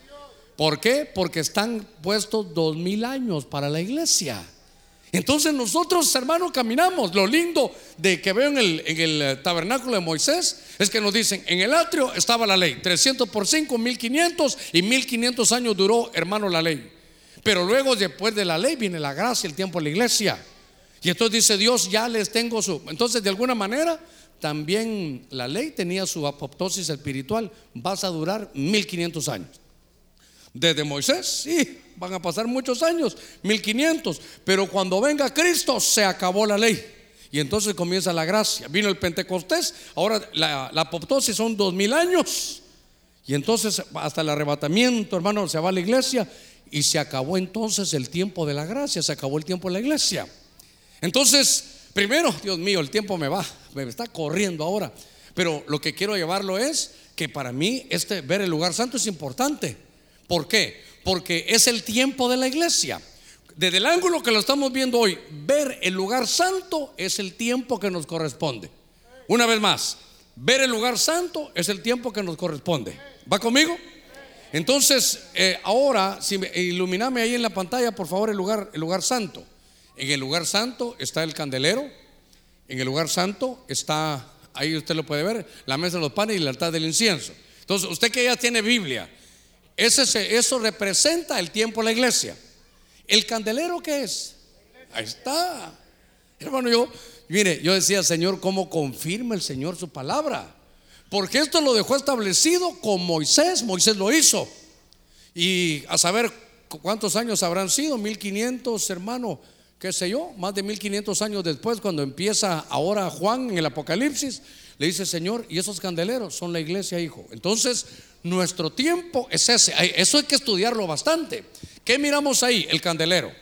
¿Por qué? Porque están puestos dos mil años para la iglesia. Entonces nosotros, hermanos, caminamos. Lo lindo de que veo en el, en el, eh, tabernáculo de Moisés es que nos dicen, en el atrio estaba la ley, 300 por 5, 1500 y 1500 años duró, hermano, la ley. Pero luego, después de la ley, viene la gracia, el tiempo de la iglesia. Y entonces dice Dios, ya les tengo su... Entonces, de alguna manera, también la ley tenía su apoptosis espiritual. Vas a durar 1500 años. Desde Moisés, sí, van a pasar muchos años, 1500, pero cuando venga Cristo se acabó la ley. Y entonces comienza la gracia. Vino el Pentecostés, ahora la, apoptosis son dos mil años. Y entonces hasta el arrebatamiento, hermano, se va a la iglesia y se acabó entonces el tiempo de la gracia, se acabó el tiempo de la iglesia. Entonces, primero, Dios mío, el tiempo me va, me está corriendo ahora. Pero lo que quiero llevarlo es que para mí este ver el lugar santo es importante. ¿Por qué? Porque es el tiempo de la iglesia. Desde el ángulo que lo estamos viendo hoy, ver el lugar santo es el tiempo que nos corresponde. Una vez más, ver el lugar santo es el tiempo que nos corresponde. ¿Va conmigo? Entonces, eh, ahora, si me, iluminame ahí en la pantalla, por favor, el lugar, el lugar santo. En el lugar santo está el candelero. En el lugar santo está, ahí usted lo puede ver, la mesa de los panes y el altar del incienso. Entonces, usted que ya tiene Biblia, eso representa el tiempo de la iglesia. ¿El candelero qué es? Ahí está. Hermano, yo, mire, yo decía, Señor, ¿cómo confirma el Señor su palabra? Porque esto lo dejó establecido con Moisés, Moisés lo hizo. Y a saber cuántos años habrán sido, 1500, hermano, qué sé yo, más de 1500 años después, cuando empieza ahora Juan en el Apocalipsis, le dice, Señor, y esos candeleros son la iglesia, hijo. Entonces, nuestro tiempo es ese. Eso hay que estudiarlo bastante. ¿Qué miramos ahí? El candelero.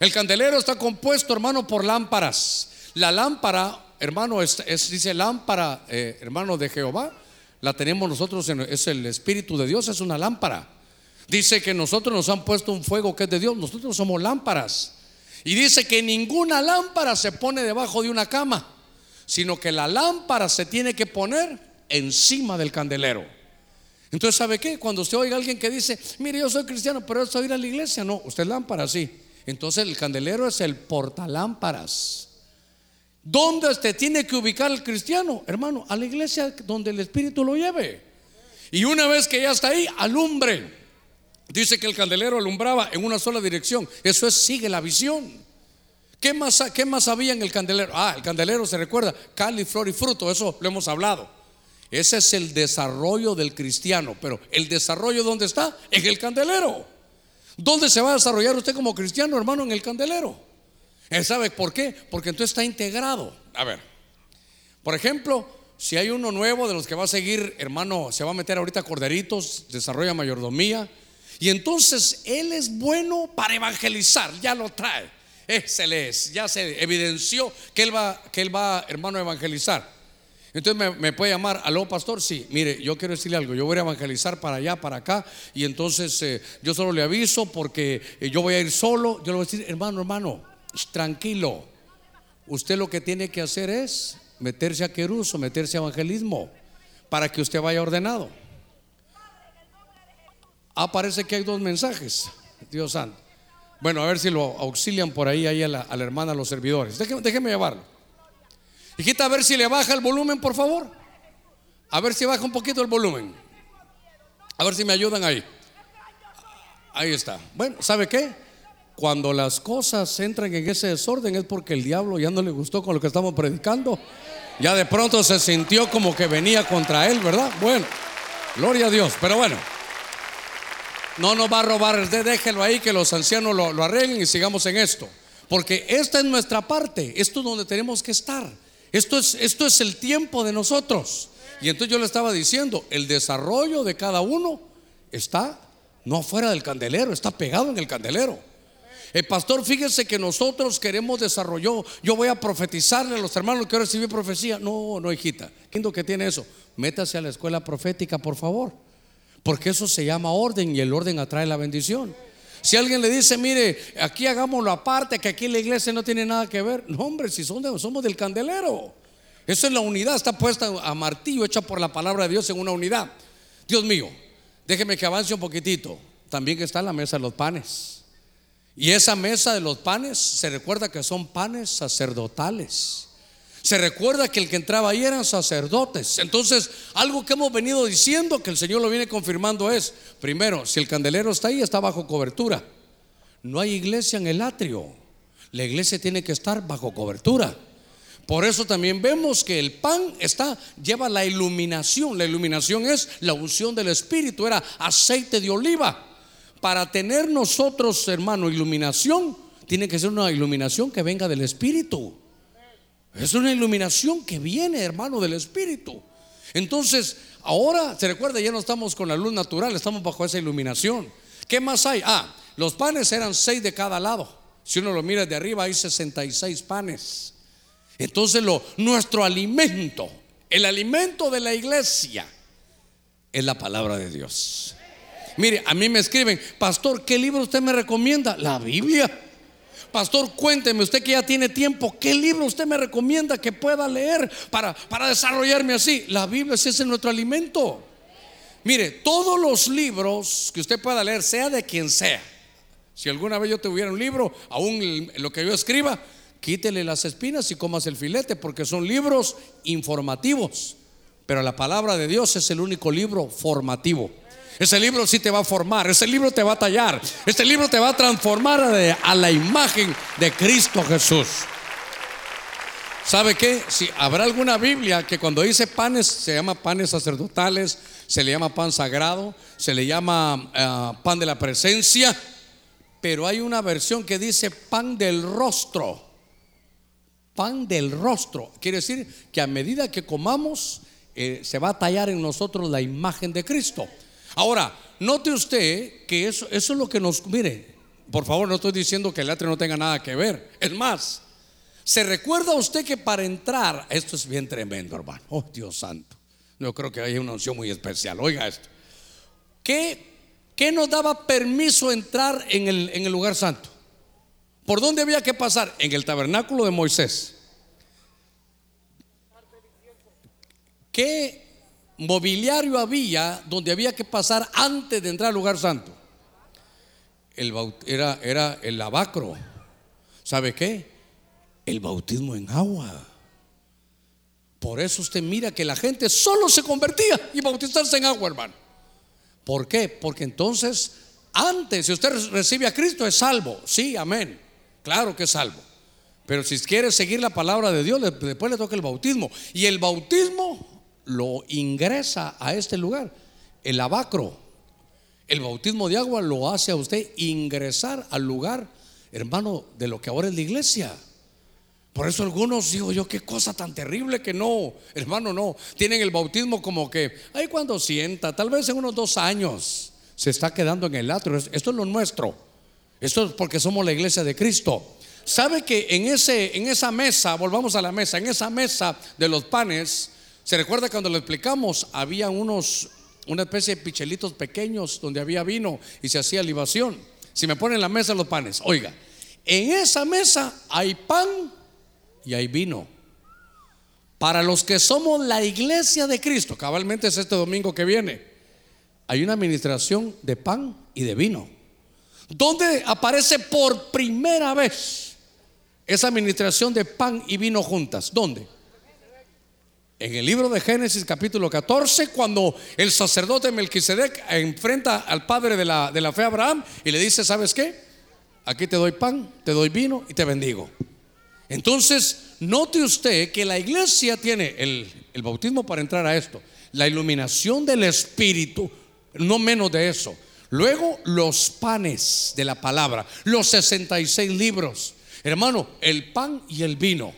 El candelero está compuesto, hermano, por lámparas. La lámpara, hermano, es, dice lámpara, eh, hermano de Jehová. La tenemos nosotros, es el Espíritu de Dios, es una lámpara. Dice que nosotros nos han puesto un fuego que es de Dios, nosotros somos lámparas. Y dice que ninguna lámpara se pone debajo de una cama, sino que la lámpara se tiene que poner encima del candelero. Entonces, ¿sabe qué? Cuando usted oiga a alguien que dice, mire, yo soy cristiano, pero estoy ir a la iglesia, no, usted es lámpara, sí. Entonces el candelero es el portalámparas. ¿Dónde usted tiene que ubicar al cristiano? Hermano, a la iglesia donde el Espíritu lo lleve. Y una vez que ya está ahí, alumbre. Dice que el candelero alumbraba en una sola dirección. Eso es, sigue la visión. ¿Qué más, ¿Qué más había en el candelero? Ah, el candelero se recuerda, cal y flor y fruto, eso lo hemos hablado. Ese es el desarrollo del cristiano, pero el desarrollo ¿dónde está? En el candelero. ¿Dónde se va a desarrollar usted como cristiano, hermano? En el candelero. ¿Él sabe por qué? Porque entonces está integrado. A ver, por ejemplo, si hay uno nuevo de los que va a seguir, hermano, se va a meter ahorita corderitos, desarrolla mayordomía, y entonces él es bueno para evangelizar, ya lo trae. Ese es, ya se evidenció que él va, que él va, hermano, a evangelizar. Entonces me, puede llamar, aló pastor, sí, mire, yo quiero decirle algo, yo voy a evangelizar para allá, para acá, y entonces eh, yo solo le aviso porque eh, yo voy a ir solo, yo le voy a decir, hermano, hermano, tranquilo, usted lo que tiene que hacer es meterse a queruso, meterse a evangelismo, para que usted vaya ordenado. Ah, parece que hay dos mensajes, Dios santo. Bueno, a ver si lo auxilian por ahí, ahí a la, hermana, a los servidores. Déjeme, déjeme llevarlo. Hijita, a ver si le baja el volumen, por favor. A ver si baja un poquito el volumen. A ver si me ayudan ahí. Ahí está. Bueno, ¿sabe qué? Cuando las cosas entran en ese desorden es porque el diablo ya no le gustó con lo que estamos predicando. Ya de pronto se sintió como que venía contra él, ¿verdad? Bueno, gloria a Dios. Pero bueno, no nos va a robar. Déjelo ahí que los ancianos lo, lo arreglen y sigamos en esto. Porque esta es nuestra parte. Esto es donde tenemos que estar. Esto es, esto es el tiempo de nosotros. Y entonces yo le estaba diciendo, el desarrollo de cada uno está no afuera del candelero, está pegado en el candelero. El pastor, fíjese que nosotros queremos desarrollar. Yo voy a profetizarle a los hermanos que recibir profecía. No, no, hijita. ¿Quién que tiene eso? Métase a la escuela profética, por favor. Porque eso se llama orden y el orden atrae la bendición. Si alguien le dice, mire, aquí hagámoslo aparte, que aquí la iglesia no tiene nada que ver. No, hombre, si somos, somos del candelero. Eso es la unidad, está puesta a martillo, hecha por la palabra de Dios en una unidad. Dios mío, déjeme que avance un poquitito. También está la mesa de los panes. Y esa mesa de los panes se recuerda que son panes sacerdotales. Se recuerda que el que entraba ahí eran sacerdotes. Entonces, algo que hemos venido diciendo, que el Señor lo viene confirmando es, primero, si el candelero está ahí, está bajo cobertura. No hay iglesia en el atrio. La iglesia tiene que estar bajo cobertura. Por eso también vemos que el pan está lleva la iluminación. La iluminación es la unción del espíritu, era aceite de oliva. Para tener nosotros, hermano, iluminación, tiene que ser una iluminación que venga del espíritu. Es una iluminación que viene, hermano, del Espíritu. Entonces, ahora, se recuerda, ya no estamos con la luz natural, estamos bajo esa iluminación. ¿Qué más hay? Ah, los panes eran seis de cada lado. Si uno lo mira de arriba, hay 66 panes. Entonces, lo, nuestro alimento, el alimento de la iglesia, es la palabra de Dios. Mire, a mí me escriben, pastor, ¿qué libro usted me recomienda? La Biblia. Pastor, cuénteme, usted que ya tiene tiempo, ¿qué libro usted me recomienda que pueda leer para, para desarrollarme así? La Biblia es nuestro alimento. Mire, todos los libros que usted pueda leer, sea de quien sea. Si alguna vez yo tuviera un libro, aún lo que yo escriba, quítele las espinas y comas el filete, porque son libros informativos. Pero la palabra de Dios es el único libro formativo. Ese libro sí te va a formar, ese libro te va a tallar, este libro te va a transformar a, la imagen de Cristo Jesús. ¿Sabe qué? Si habrá alguna Biblia que cuando dice panes se llama panes sacerdotales, se le llama pan sagrado, se le llama eh, pan de la presencia, pero hay una versión que dice pan del rostro. Pan del rostro. Quiere decir que a medida que comamos, eh, se va a tallar en nosotros la imagen de Cristo. Ahora, note usted que eso, es lo que nos... Mire, por favor, no estoy diciendo que el atre no tenga nada que ver. Es más, ¿se recuerda usted que para entrar, esto es bien tremendo, hermano? Oh, Dios santo. Yo creo que hay una unción muy especial. Oiga esto. ¿Qué, qué nos daba permiso entrar en el, en el lugar santo? ¿Por dónde había que pasar? En el tabernáculo de Moisés. ¿qué mobiliario había donde había que pasar antes de entrar al lugar santo? Era, era el lavacro. ¿Sabe qué? El bautismo en agua. Por eso usted mira que la gente solo se convertía y bautizarse en agua, hermano. ¿Por qué? Porque entonces, antes, si usted recibe a Cristo, es salvo. Sí, amén. Claro que es salvo. Pero si quiere seguir la palabra de Dios, después le toca el bautismo. Y el bautismo lo ingresa a este lugar, el abacro. El bautismo de agua lo hace a usted ingresar al lugar, hermano, de lo que ahora es la iglesia. Por eso algunos digo yo, qué cosa tan terrible que no, hermano, no. Tienen el bautismo como que, ay, cuando sienta, tal vez en unos dos años se está quedando en el atrio. Esto es lo nuestro. Esto es porque somos la iglesia de Cristo. ¿Sabe que en, ese, en esa mesa, volvamos a la mesa, en esa mesa de los panes, se recuerda cuando lo explicamos, había unos, una especie de pichelitos pequeños donde había vino y se hacía libación. Si me ponen la mesa los panes, oiga, en esa mesa hay pan y hay vino. Para los que somos la iglesia de Cristo, cabalmente es este domingo que viene, hay una administración de pan y de vino. Donde aparece por primera vez esa administración de pan y vino juntas? ¿Dónde? En el libro de Génesis capítulo 14, cuando el sacerdote Melquisedec enfrenta al padre de la, de la fe Abraham y le dice, ¿sabes qué? Aquí te doy pan, te doy vino y te bendigo. Entonces, note usted que la iglesia tiene el, bautismo para entrar a esto, la iluminación del Espíritu, no menos de eso. Luego los panes de la palabra, los 66 libros. Hermano, el pan y el vino.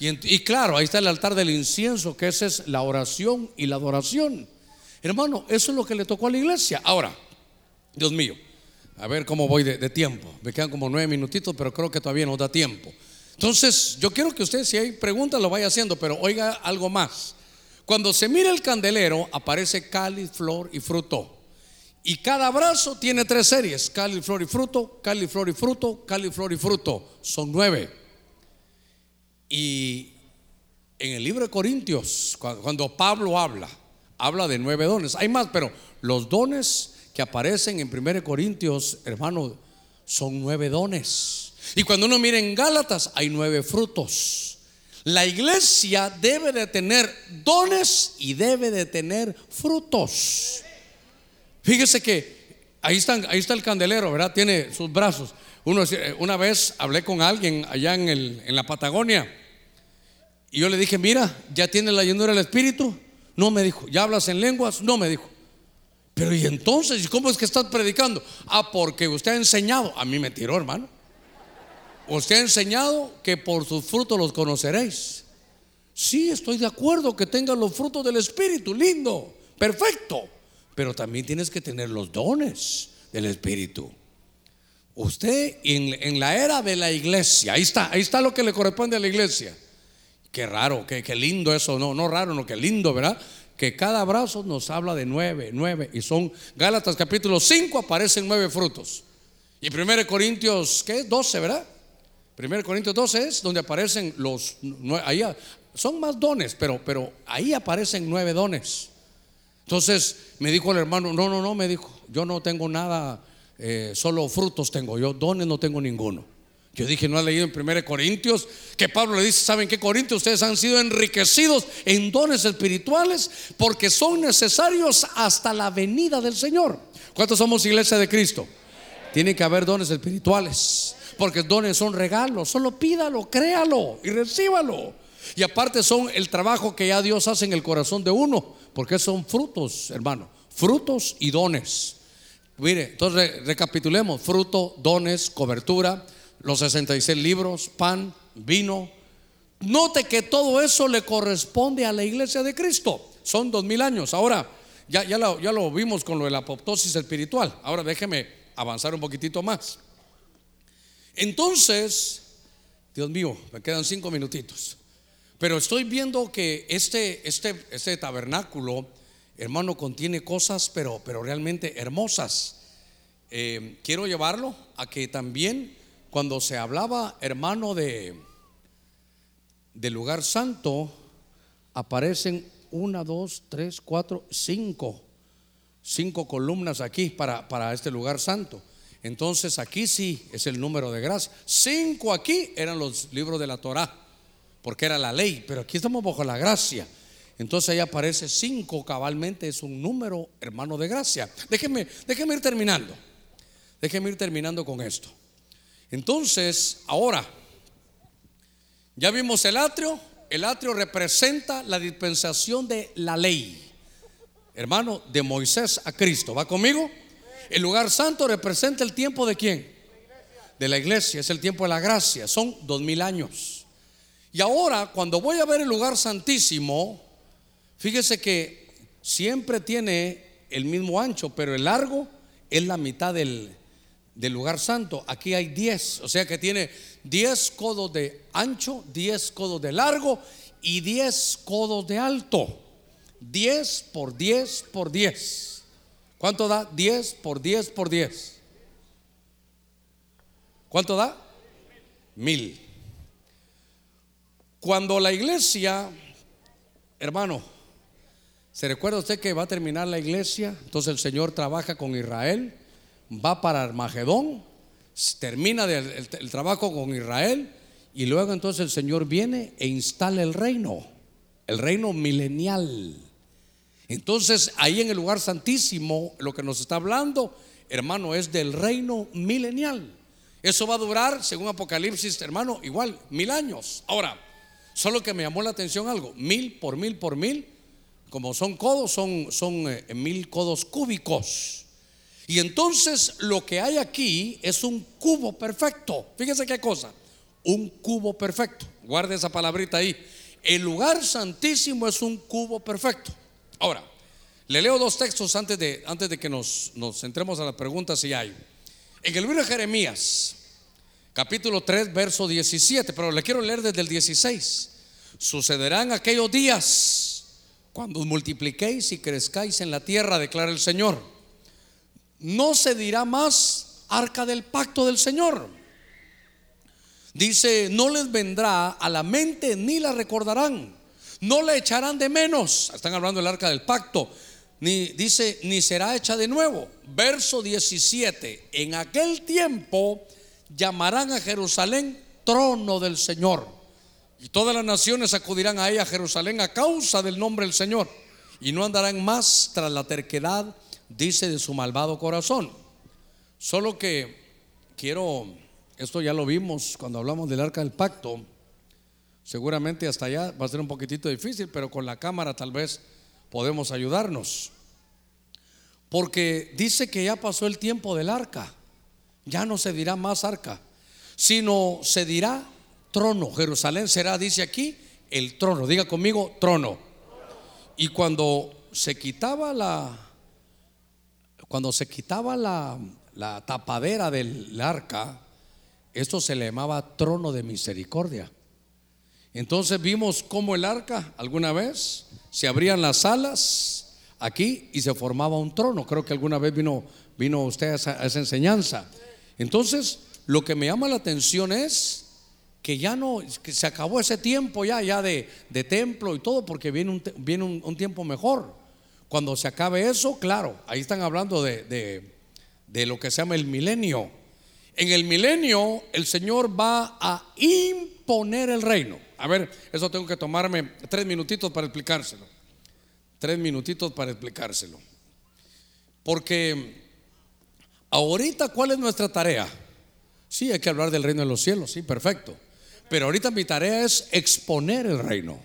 Y, claro, ahí está el altar del incienso, que esa es la oración y la adoración. Hermano, eso es lo que le tocó a la iglesia. Ahora, Dios mío, a ver cómo voy de, de tiempo. Me quedan como nueve minutitos, pero creo que todavía nos da tiempo. Entonces, yo quiero que usted, si hay preguntas, lo vaya haciendo, pero oiga algo más. Cuando se mira el candelero, aparece cáliz, flor y fruto. Y cada brazo tiene tres series: cáliz, flor y fruto, cáliz, flor y fruto, cáliz, flor y fruto. Son nueve. Y en el libro de Corintios, cuando Pablo habla, habla de nueve dones. Hay más, pero los dones que aparecen en 1 Corintios, hermano, son nueve dones. Y cuando uno mira en Gálatas, hay nueve frutos. La iglesia debe de tener dones y debe de tener frutos. Fíjese que ahí, ahí está el candelero, ¿verdad? Tiene sus brazos. Uno, una vez hablé con alguien allá en, el, en la Patagonia y yo le dije, mira, ¿ya tiene la llenura del Espíritu? No me dijo, ¿ya hablas en lenguas? No me dijo. Pero ¿y entonces? ¿Cómo es que estás predicando? Ah, porque usted ha enseñado. A mí me tiró, hermano. Usted ha enseñado que por sus frutos los conoceréis. Sí, estoy de acuerdo que tengan los frutos del Espíritu, lindo, perfecto. Pero también tienes que tener los dones del Espíritu. Usted en, la era de la iglesia, ahí está, ahí está lo que le corresponde a la iglesia. Qué raro, qué, qué lindo eso, no, no raro, no, qué lindo, ¿verdad? Que cada brazo nos habla de nueve, nueve, y son Gálatas capítulo 5 aparecen nueve frutos. Y 1 Corintios, ¿qué? 12, ¿verdad? 1 Corintios 12 es donde aparecen los, ahí son más dones, pero, pero ahí aparecen nueve dones. Entonces me dijo el hermano, no, no, no, me dijo, yo no tengo nada, eh, solo frutos tengo, yo dones no tengo ninguno. Yo dije, ¿no ha leído en 1 Corintios que Pablo le dice, ¿saben qué Corintios? Ustedes han sido enriquecidos en dones espirituales porque son necesarios hasta la venida del Señor. ¿Cuántos somos iglesia de Cristo? Tiene que haber dones espirituales porque dones son regalos. Solo pídalo, créalo y recíbalo. Y aparte son el trabajo que ya Dios hace en el corazón de uno, porque son frutos, hermano, frutos y dones. Mire, entonces recapitulemos, fruto, dones, cobertura, los 66 libros, pan, vino. Note que todo eso le corresponde a la iglesia de Cristo. Son dos mil años. Ahora, ya, ya, lo, ya lo vimos con lo de la apoptosis espiritual. Ahora déjeme avanzar un poquitito más. Entonces, Dios mío, me quedan cinco minutitos. Pero estoy viendo que este, este, este tabernáculo, hermano, contiene cosas, pero, pero realmente hermosas. Eh, quiero llevarlo a que también cuando se hablaba, hermano, de del lugar santo, aparecen una, dos, tres, cuatro, cinco, cinco columnas aquí para, para este lugar santo. Entonces aquí sí es el número de gracia. Cinco aquí eran los libros de la Torah, porque era la ley, pero aquí estamos bajo la gracia. Entonces ahí aparece cinco cabalmente, es un número hermano de gracia. Déjeme, déjeme ir terminando. Déjeme ir terminando con esto. Entonces, ahora, ya vimos el atrio. El atrio representa la dispensación de la ley. Hermano, de Moisés a Cristo. ¿Va conmigo? El lugar santo representa el tiempo de quién? De la iglesia. Es el tiempo de la gracia. Son dos mil años. Y ahora, cuando voy a ver el lugar santísimo, fíjese que siempre tiene el mismo ancho, pero el largo es la mitad del, del lugar santo. Aquí hay 10, o sea que tiene 10 codos de ancho, 10 codos de largo y 10 codos de alto. 10 por 10 por 10. ¿Cuánto da? 10 por 10 por 10. ¿Cuánto da? Mil. Cuando la iglesia, hermano, ¿se recuerda usted que va a terminar la iglesia? Entonces el Señor trabaja con Israel va para Armagedón, termina el, trabajo con Israel y luego entonces el Señor viene e instala el reino, el reino milenial. Entonces ahí en el lugar santísimo lo que nos está hablando, hermano, es del reino milenial. Eso va a durar, según Apocalipsis, hermano, igual, mil años. Ahora, solo que me llamó la atención algo, mil por mil por mil, como son codos, son, son eh, mil codos cúbicos. Y entonces lo que hay aquí es un cubo perfecto. Fíjese qué cosa. Un cubo perfecto. Guarde esa palabrita ahí. El lugar santísimo es un cubo perfecto. Ahora, le leo dos textos antes de, antes de que nos, nos centremos a la pregunta si hay. En el libro de Jeremías, capítulo 3, verso 17, pero le quiero leer desde el 16. Sucederán aquellos días cuando multipliquéis y crezcáis en la tierra, declara el Señor no se dirá más arca del pacto del Señor. Dice, no les vendrá a la mente ni la recordarán. No le echarán de menos. Están hablando del arca del pacto. Ni dice, ni será hecha de nuevo. Verso 17. En aquel tiempo llamarán a Jerusalén trono del Señor. Y todas las naciones acudirán a ella, a Jerusalén, a causa del nombre del Señor. Y no andarán más tras la terquedad dice de su malvado corazón. Solo que quiero, esto ya lo vimos cuando hablamos del arca del pacto, seguramente hasta allá va a ser un poquitito difícil, pero con la cámara tal vez podemos ayudarnos. Porque dice que ya pasó el tiempo del arca, ya no se dirá más arca, sino se dirá trono. Jerusalén será, dice aquí, el trono. Diga conmigo, trono. Y cuando se quitaba la, cuando se quitaba la, tapadera del arca, esto se le llamaba trono de misericordia. Entonces vimos cómo el arca alguna vez se abrían las alas aquí y se formaba un trono. Creo que alguna vez vino, vino usted a esa, enseñanza. Entonces, lo que me llama la atención es que ya no, que se acabó ese tiempo ya, ya de, templo y todo, porque viene un, viene un tiempo mejor. Cuando se acabe eso, claro, ahí están hablando de, lo que se llama el milenio. En el milenio el Señor va a imponer el reino. A ver, eso tengo que tomarme tres minutitos para explicárselo. Tres minutitos para explicárselo. Porque ahorita, ¿cuál es nuestra tarea? Sí, hay que hablar del reino de los cielos, sí, perfecto. Pero ahorita mi tarea es exponer el reino.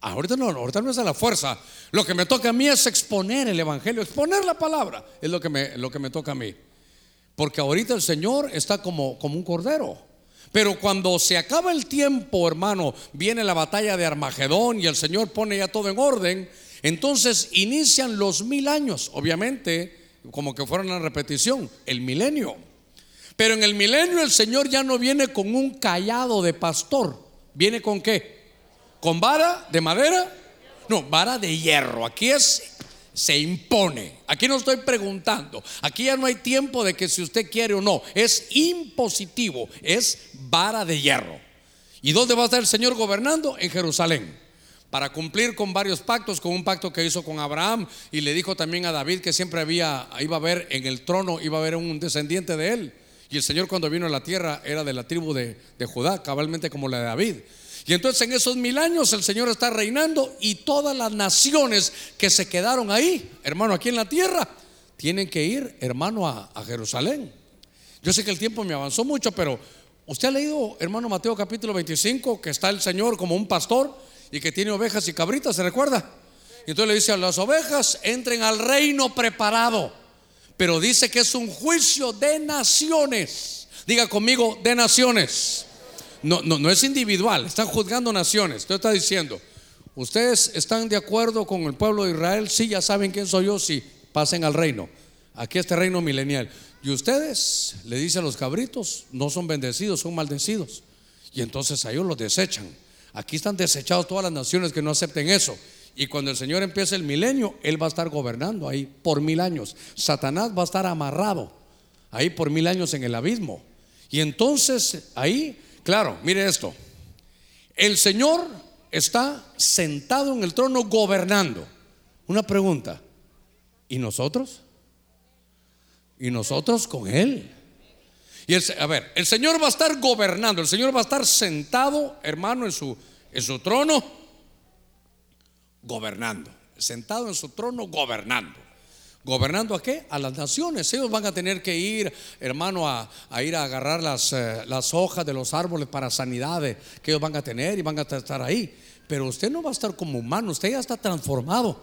Ahorita no, ahorita no es a la fuerza. Lo que me toca a mí es exponer el Evangelio, exponer la palabra. Es lo que me, lo que me toca a mí. Porque ahorita el Señor está como, como un cordero. Pero cuando se acaba el tiempo, hermano, viene la batalla de Armagedón y el Señor pone ya todo en orden. Entonces inician los mil años, obviamente, como que fueron una repetición, el milenio. Pero en el milenio el Señor ya no viene con un callado de pastor. ¿Viene con qué? ¿Con vara de madera? No, vara de hierro. Aquí es, se impone. Aquí no estoy preguntando. Aquí ya no hay tiempo de que si usted quiere o no. Es impositivo. Es vara de hierro. ¿Y dónde va a estar el Señor gobernando? En Jerusalén. para cumplir con varios pactos, con un pacto que hizo con Abraham y le dijo también a David que siempre había, iba a haber en el trono, iba a haber un descendiente de él. Y el Señor cuando vino a la tierra era de la tribu de, Judá, cabalmente como la de David. Y entonces en esos mil años el Señor está reinando y todas las naciones que se quedaron ahí, hermano, aquí en la tierra, tienen que ir, hermano, a, a Jerusalén. Yo sé que el tiempo me avanzó mucho, pero usted ha leído, hermano Mateo capítulo 25, que está el Señor como un pastor y que tiene ovejas y cabritas, ¿se recuerda? Y entonces le dice a las ovejas, entren al reino preparado. Pero dice que es un juicio de naciones. Diga conmigo, de naciones. No, no, no es individual, están juzgando naciones. Usted está diciendo, ¿ustedes están de acuerdo con el pueblo de Israel? Sí, ya saben quién soy yo, sí, pasen al reino. Aquí este reino milenial. Y ustedes, le dice a los cabritos, no son bendecidos, son maldecidos. Y entonces a ellos los desechan. Aquí están desechados todas las naciones que no acepten eso. Y cuando el Señor empiece el milenio, Él va a estar gobernando ahí por mil años. Satanás va a estar amarrado ahí por mil años en el abismo. Y entonces ahí Claro, mire esto. El Señor está sentado en el trono gobernando. Una pregunta. ¿Y nosotros? ¿Y nosotros con Él? Y el, a ver, el Señor va a estar gobernando, el Señor va a estar sentado, hermano, en su, en su trono, gobernando. Sentado en su trono, gobernando. ¿Gobernando a qué? A las naciones. Ellos van a tener que ir, hermano, a, ir a agarrar las, eh, las, hojas de los árboles para sanidades que ellos van a tener y van a estar ahí. Pero usted no va a estar como humano, usted ya está transformado.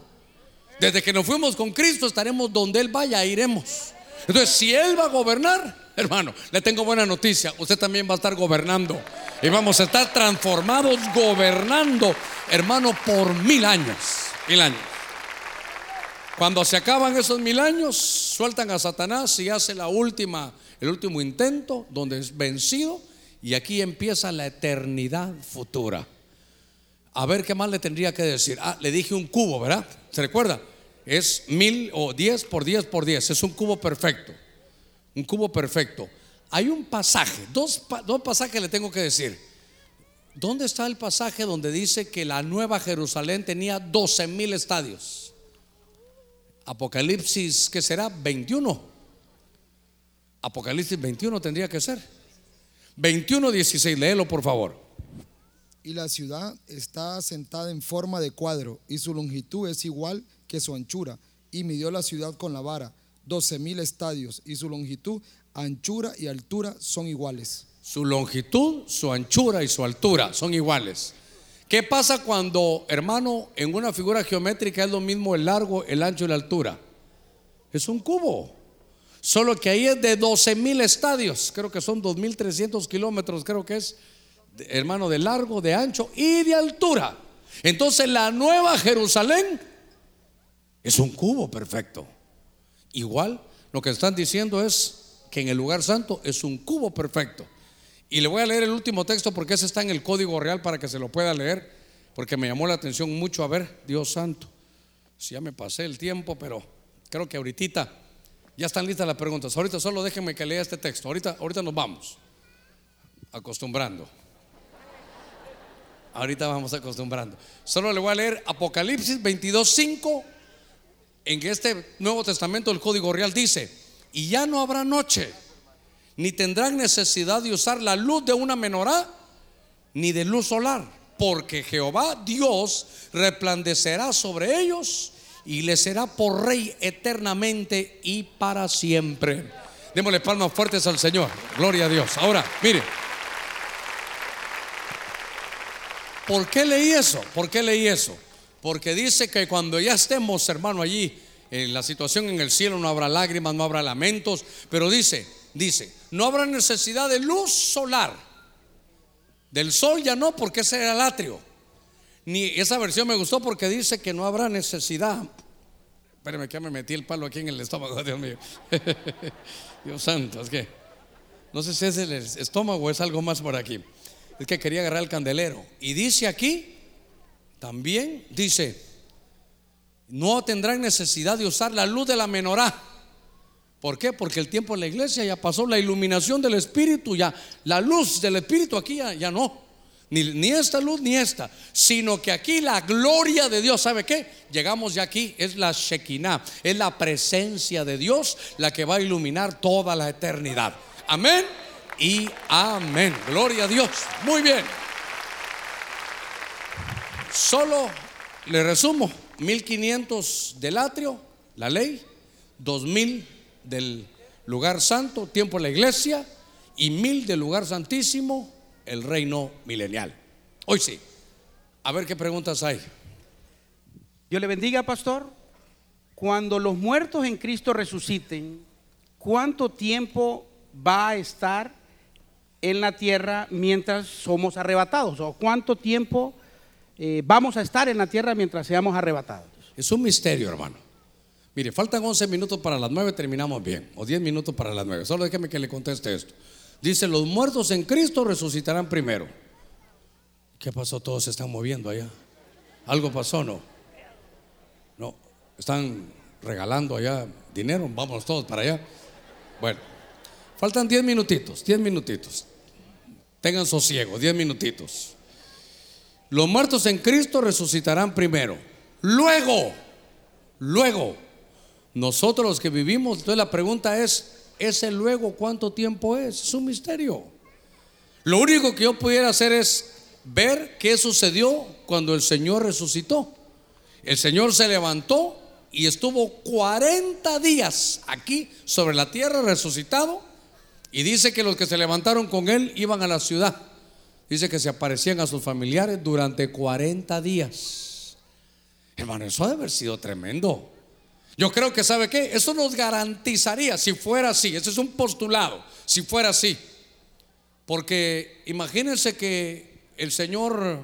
Desde que nos fuimos con Cristo estaremos donde Él vaya, iremos. Entonces, si Él va a gobernar, <laughs> hermano, le tengo buena noticia, usted también va a estar gobernando. Y vamos a estar transformados gobernando, hermano, por mil años. Mil años. Cuando se acaban esos mil años, sueltan a Satanás y hace la última, el último intento, donde es vencido, y aquí empieza la eternidad futura. A ver qué más le tendría que decir. Ah, le dije un cubo, ¿verdad? ¿Se recuerda? Es mil o diez por diez por diez. Es un cubo perfecto. Un cubo perfecto. Hay un pasaje, dos, pasajes le tengo que decir. ¿Dónde está el pasaje donde dice que la nueva Jerusalén tenía 12 mil estadios? Apocalipsis, ¿qué será? 21. Apocalipsis 21 tendría que ser. 21, 16, léelo por favor. Y la ciudad está sentada en forma de cuadro y su longitud es igual que su anchura. Y midió la ciudad con la vara, 12 mil estadios y su longitud, anchura y altura son iguales. Su longitud, su anchura y su altura son iguales. ¿Qué pasa cuando, hermano, en una figura geométrica es lo mismo el largo, el ancho y la altura? Es un cubo. Solo que ahí es de 12 mil estadios. Creo que son 2.300 kilómetros, creo que es, hermano, de largo, de ancho y de altura. Entonces la nueva Jerusalén es un cubo perfecto. Igual, lo que están diciendo es que en el lugar santo es un cubo perfecto. Y le voy a leer el último texto porque ese está en el código real para que se lo pueda leer, porque me llamó la atención mucho a ver, Dios santo. Si ya me pasé el tiempo, pero creo que ahorita ya están listas las preguntas. Ahorita solo déjenme que lea este texto. Ahorita, ahorita nos vamos acostumbrando. Ahorita vamos acostumbrando. Solo le voy a leer Apocalipsis 22:5. En este Nuevo Testamento el Código Real dice, y ya no habrá noche ni tendrán necesidad de usar la luz de una menorá, ni de luz solar, porque Jehová Dios resplandecerá sobre ellos y les será por rey eternamente y para siempre. Démosle palmas fuertes al Señor. Gloria a Dios. Ahora, mire. ¿Por qué leí eso? ¿Por qué leí eso? Porque dice que cuando ya estemos, hermano, allí, en la situación en el cielo no habrá lágrimas, no habrá lamentos, pero dice, dice, no habrá necesidad de luz solar. Del sol ya no, porque ese era el atrio. Ni esa versión me gustó porque dice que no habrá necesidad. Espérenme que me metí el palo aquí en el estómago, <laughs> Dios mío. <laughs> Dios santo, es que no sé si es el estómago o es algo más por aquí. Es que quería agarrar el candelero. Y dice aquí, también dice, no tendrán necesidad de usar la luz de la menorá. ¿Por qué? Porque el tiempo en la iglesia ya pasó, la iluminación del Espíritu, ya la luz del Espíritu aquí ya, no. Ni, ni esta luz ni esta, sino que aquí la gloria de Dios, ¿sabe qué? Llegamos ya aquí, es la Shekinah, es la presencia de Dios la que va a iluminar toda la eternidad. Amén y amén. Gloria a Dios. Muy bien. Solo le resumo, 1500 del atrio, la ley, 2000 del lugar santo, tiempo de la iglesia, y 1000 del lugar santísimo, el reino milenial. Hoy sí. A ver qué preguntas hay. Dios le bendiga, pastor. Cuando los muertos en Cristo resuciten, ¿cuánto tiempo va a estar en la tierra mientras somos arrebatados? ¿O cuánto tiempo eh, vamos a estar en la tierra mientras seamos arrebatados? Es un misterio, hermano. Mire, faltan 11 minutos para las 9, terminamos bien. O 10 minutos para las 9. Solo déjeme que le conteste esto. Dice, los muertos en Cristo resucitarán primero. ¿Qué pasó? Todos se están moviendo allá. ¿Algo pasó no? No, están regalando allá dinero. Vamos todos para allá. Bueno, faltan 10 minutitos, 10 minutitos. Tengan sosiego, 10 minutitos. Los muertos en Cristo resucitarán primero. Luego, luego, nosotros los que vivimos, entonces la pregunta es, ¿ese luego cuánto tiempo es? Es un misterio. Lo único que yo pudiera hacer es ver qué sucedió cuando el Señor resucitó. El Señor se levantó y estuvo 40 días aquí sobre la tierra resucitado y dice que los que se levantaron con él iban a la ciudad. Dice que se aparecían a sus familiares durante 40 días. Hermano, eso debe haber sido tremendo. Yo creo que, ¿sabe qué? Eso nos garantizaría, si fuera así, ese es un postulado, si fuera así. Porque imagínense que el Señor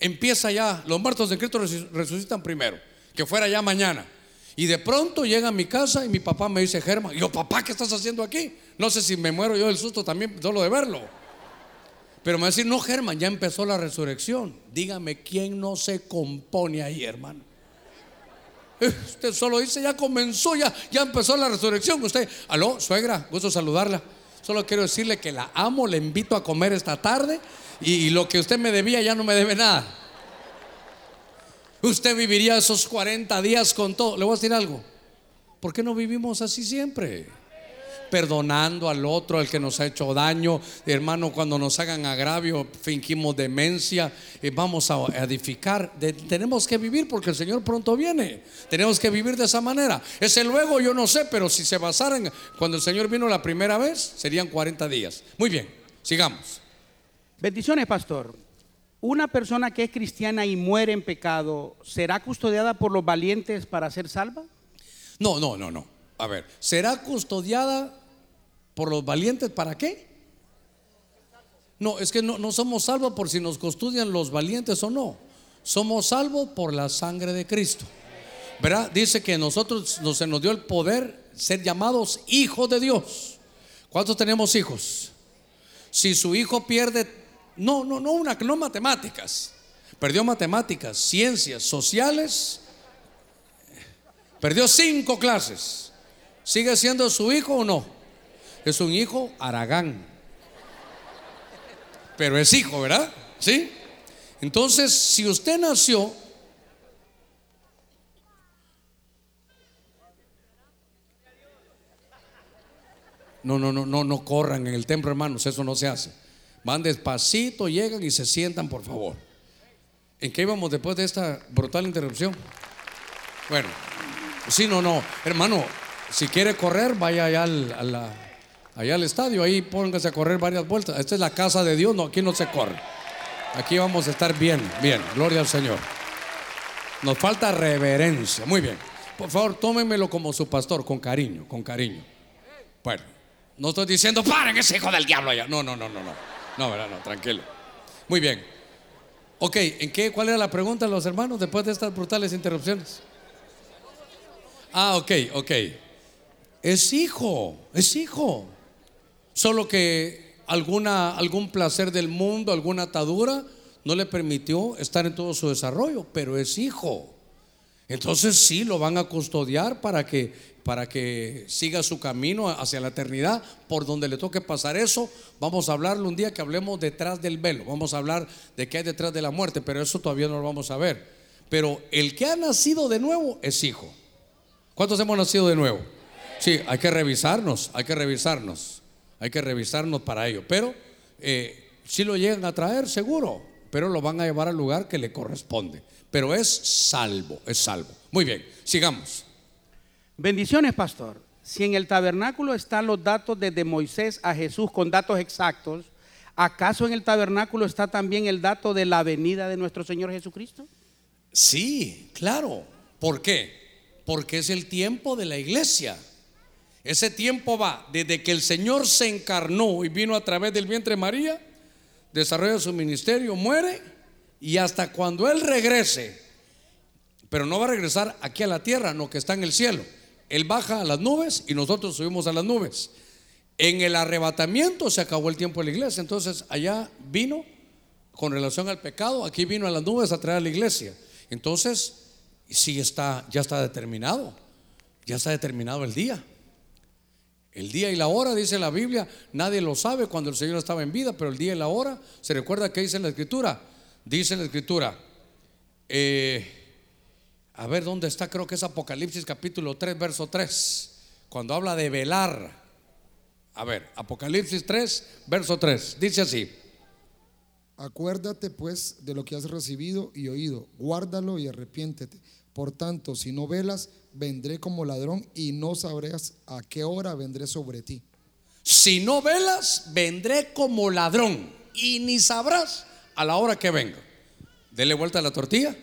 empieza ya, los muertos de Cristo resucitan primero, que fuera ya mañana. Y de pronto llega a mi casa y mi papá me dice, Germán, yo, papá, ¿qué estás haciendo aquí? No sé si me muero yo del susto también, solo de verlo. Pero me va a decir, no, Germán, ya empezó la resurrección. Dígame, ¿quién no se compone ahí, hermano? Eh, usted solo dice, ya comenzó, ya, ya empezó la resurrección. Usted, aló, suegra, gusto saludarla. Solo quiero decirle que la amo, le invito a comer esta tarde y, lo que usted me debía ya no me debe nada. Usted viviría esos 40 días con todo. Le voy a decir algo. ¿Por qué no vivimos así siempre? Perdonando al otro, al que nos ha hecho daño. Hermano, cuando nos hagan agravio, fingimos demencia, y vamos a edificar. tenemos que vivir porque el Señor pronto viene. Tenemos que vivir de esa manera. Ese luego yo no sé, pero si se basaran cuando el Señor vino la primera vez, serían 40 días. Muy bien, sigamos. Bendiciones, pastor. Una persona que es cristiana y muere en pecado, ¿será custodiada por los valientes para ser salva? No, no, no, no. A ver, ¿será custodiada por los valientes para qué? No, es que no, somos salvos por si nos custodian los valientes o no. Somos salvos por la sangre de Cristo. ¿Verdad? Dice que nosotros nos, se nos dio el poder ser llamados hijos de Dios. ¿Cuántos tenemos hijos? Si su hijo pierde, no, no, no, una, no matemáticas. Perdió matemáticas, ciencias, sociales. Perdió cinco clases. ¿Sigue siendo su hijo o no? Es un hijo Aragán. Pero es hijo, ¿verdad? ¿Sí? Entonces, si usted nació No, no, no, no, no corran en el templo, hermanos, eso no se hace. Van despacito, llegan y se sientan, por favor. ¿En qué íbamos después de esta brutal interrupción? Bueno, sí, no, no, hermano, si quiere correr, vaya allá al, allá al estadio, ahí póngase a correr varias vueltas. Esta es la casa de Dios, no, aquí no se corre. Aquí vamos a estar bien, bien, gloria al Señor. Nos falta reverencia, muy bien. Por favor, tómenmelo como su pastor, con cariño, con cariño. Bueno, no estoy diciendo, paren ese hijo del diablo allá. No, no, no, no, no. No, verdad, no, tranquilo. Muy bien. Ok, ¿en qué, ¿cuál era la pregunta de los hermanos después de estas brutales interrupciones? Ah, ok, ok. Es hijo, es hijo. Solo que alguna, algún placer del mundo, alguna atadura, no le permitió estar en todo su desarrollo, pero es hijo. Entonces sí lo van a custodiar para que para que siga su camino hacia la eternidad, por donde le toque pasar eso. Vamos a hablarlo un día que hablemos detrás del velo. Vamos a hablar de qué hay detrás de la muerte, pero eso todavía no lo vamos a ver. Pero el que ha nacido de nuevo es hijo. ¿Cuántos hemos nacido de nuevo? Sí, hay que revisarnos, hay que revisarnos, hay que revisarnos para ello. Pero eh, si lo llegan a traer, seguro, pero lo van a llevar al lugar que le corresponde. Pero es salvo, es salvo. Muy bien, sigamos. Bendiciones, pastor. Si en el tabernáculo están los datos desde Moisés a Jesús con datos exactos, ¿acaso en el tabernáculo está también el dato de la venida de nuestro Señor Jesucristo? Sí, claro. ¿Por qué? Porque es el tiempo de la iglesia. Ese tiempo va desde que el Señor se encarnó y vino a través del vientre de María, desarrolla su ministerio, muere y hasta cuando Él regrese, pero no va a regresar aquí a la tierra, no que está en el cielo. Él baja a las nubes y nosotros subimos a las nubes. En el arrebatamiento se acabó el tiempo de la iglesia. Entonces allá vino con relación al pecado, aquí vino a las nubes a traer a la iglesia. Entonces, sí está, ya está determinado. Ya está determinado el día. El día y la hora, dice la Biblia, nadie lo sabe cuando el Señor estaba en vida, pero el día y la hora, ¿se recuerda que dice la Escritura? Dice la Escritura, eh, a ver dónde está, creo que es Apocalipsis capítulo 3, verso 3, cuando habla de velar. A ver, Apocalipsis 3, verso 3, dice así. Acuérdate pues de lo que has recibido y oído, guárdalo y arrepiéntete. Por tanto, si no velas, vendré como ladrón y no sabrás a qué hora vendré sobre ti. Si no velas, vendré como ladrón y ni sabrás a la hora que venga. Dele vuelta a la tortilla.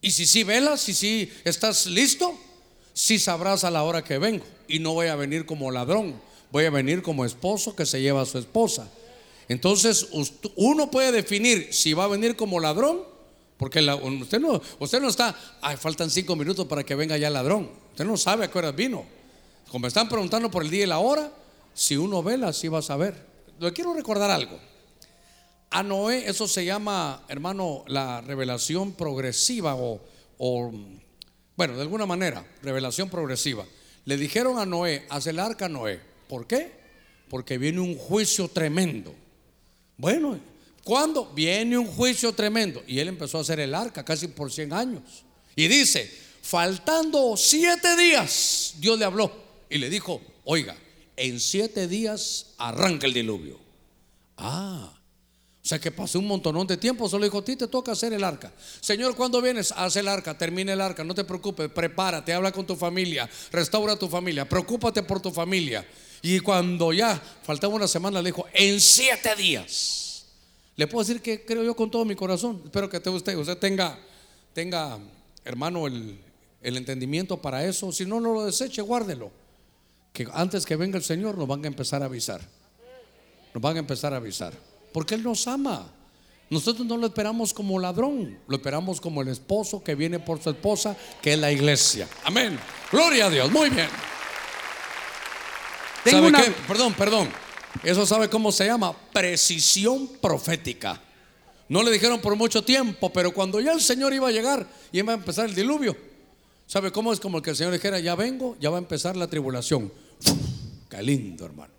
Y si sí velas, si sí estás listo, sí sabrás a la hora que vengo. Y no voy a venir como ladrón, voy a venir como esposo que se lleva a su esposa. Entonces uno puede definir si va a venir como ladrón, porque usted, no, usted no está, ay, faltan cinco minutos para que venga ya el ladrón. Usted no sabe a qué hora vino. Como están preguntando por el día y la hora, si uno vela, sí va a saber. Le quiero recordar algo. A Noé eso se llama, hermano, la revelación progresiva o, bueno, de alguna manera, revelación progresiva. Le dijeron a Noé, haz el arca Noé. ¿Por qué? Porque viene un juicio tremendo. Bueno, ¿cuándo? Viene un juicio tremendo. Y él empezó a hacer el arca casi por 100 años. Y dice, faltando siete días, Dios le habló y le dijo, oiga, en siete días arranca el diluvio. Ah, o sea que pasó un montonón de tiempo, solo dijo, a ti te toca hacer el arca. Señor, cuando vienes? Haz el arca, termina el arca, no te preocupes, prepárate, habla con tu familia, restaura tu familia, preocúpate por tu familia. Y cuando ya faltaba una semana, le dijo, en siete días. Le puedo decir que creo yo con todo mi corazón. Espero que usted, usted tenga, tenga, hermano, el, el entendimiento para eso. Si no, no lo deseche, guárdelo. Que antes que venga el Señor nos van a empezar a avisar. Nos van a empezar a avisar. Porque Él nos ama. Nosotros no lo esperamos como ladrón, lo esperamos como el esposo que viene por su esposa, que es la iglesia. Amén. Gloria a Dios. Muy bien. ¿Sabe qué? Perdón, perdón. Eso sabe cómo se llama precisión profética. No le dijeron por mucho tiempo, pero cuando ya el Señor iba a llegar y iba a empezar el diluvio, ¿sabe cómo es como que el Señor dijera, ya vengo, ya va a empezar la tribulación? Qué lindo, hermano.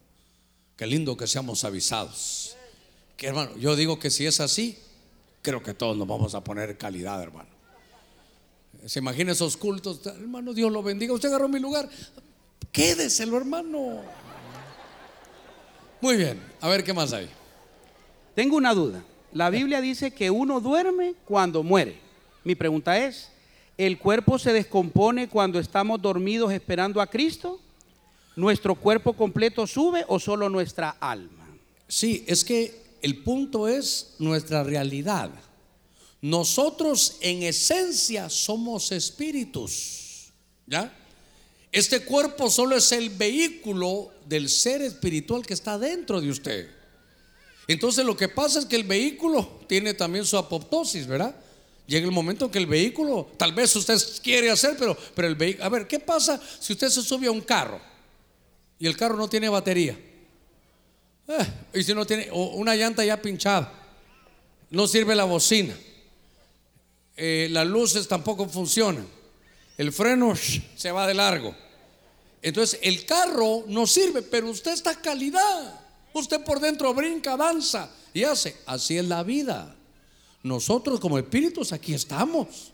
Qué lindo que seamos avisados. Que hermano, yo digo que si es así, creo que todos nos vamos a poner calidad, hermano. Se imagina esos cultos, hermano, Dios lo bendiga. Usted agarró mi lugar, quédeselo, hermano. Muy bien, a ver qué más hay. Tengo una duda. La Biblia dice que uno duerme cuando muere. Mi pregunta es, ¿el cuerpo se descompone cuando estamos dormidos esperando a Cristo? ¿Nuestro cuerpo completo sube o solo nuestra alma? Sí, es que el punto es nuestra realidad. Nosotros en esencia somos espíritus. ¿Ya? Este cuerpo solo es el vehículo del ser espiritual que está dentro de usted. Entonces lo que pasa es que el vehículo tiene también su apoptosis, ¿verdad? Llega el momento en que el vehículo, tal vez usted quiere hacer, pero, pero el vehículo, a ver, ¿qué pasa si usted se sube a un carro y el carro no tiene batería? Eh, y si no tiene una llanta ya pinchada, no sirve la bocina. eh, las luces tampoco funcionan, el freno se va de largo. Entonces el carro no sirve, pero usted está calidad. Usted por dentro brinca, danza y hace. Así es la vida. Nosotros como espíritus aquí estamos.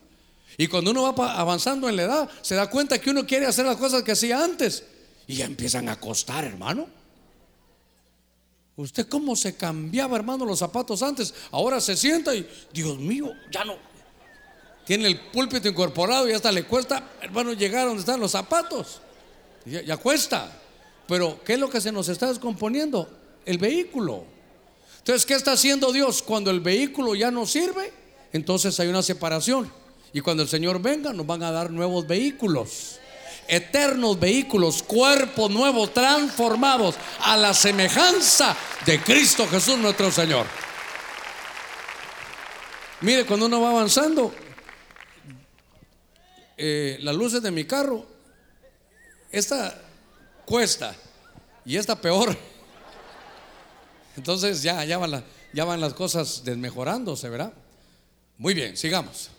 Y cuando uno va avanzando en la edad, se da cuenta que uno quiere hacer las cosas que hacía antes. Y ya empiezan a costar, hermano. ¿Usted cómo se cambiaba, hermano, los zapatos antes? Ahora se sienta y, Dios mío, ya no. Tiene el púlpito incorporado y hasta le cuesta, hermano, llegar a donde están los zapatos. Ya, cuesta. Pero, ¿qué es lo que se nos está descomponiendo? El vehículo. Entonces, ¿qué está haciendo Dios? Cuando el vehículo ya no sirve, entonces hay una separación. Y cuando el Señor venga, nos van a dar nuevos vehículos. Eternos vehículos, cuerpos nuevos, transformados a la semejanza de Cristo Jesús nuestro Señor. Mire, cuando uno va avanzando, eh, las luces de mi carro, esta cuesta y esta peor. Entonces ya, ya, van la- ya van las cosas desmejorándose, ¿verdad? Muy bien, sigamos.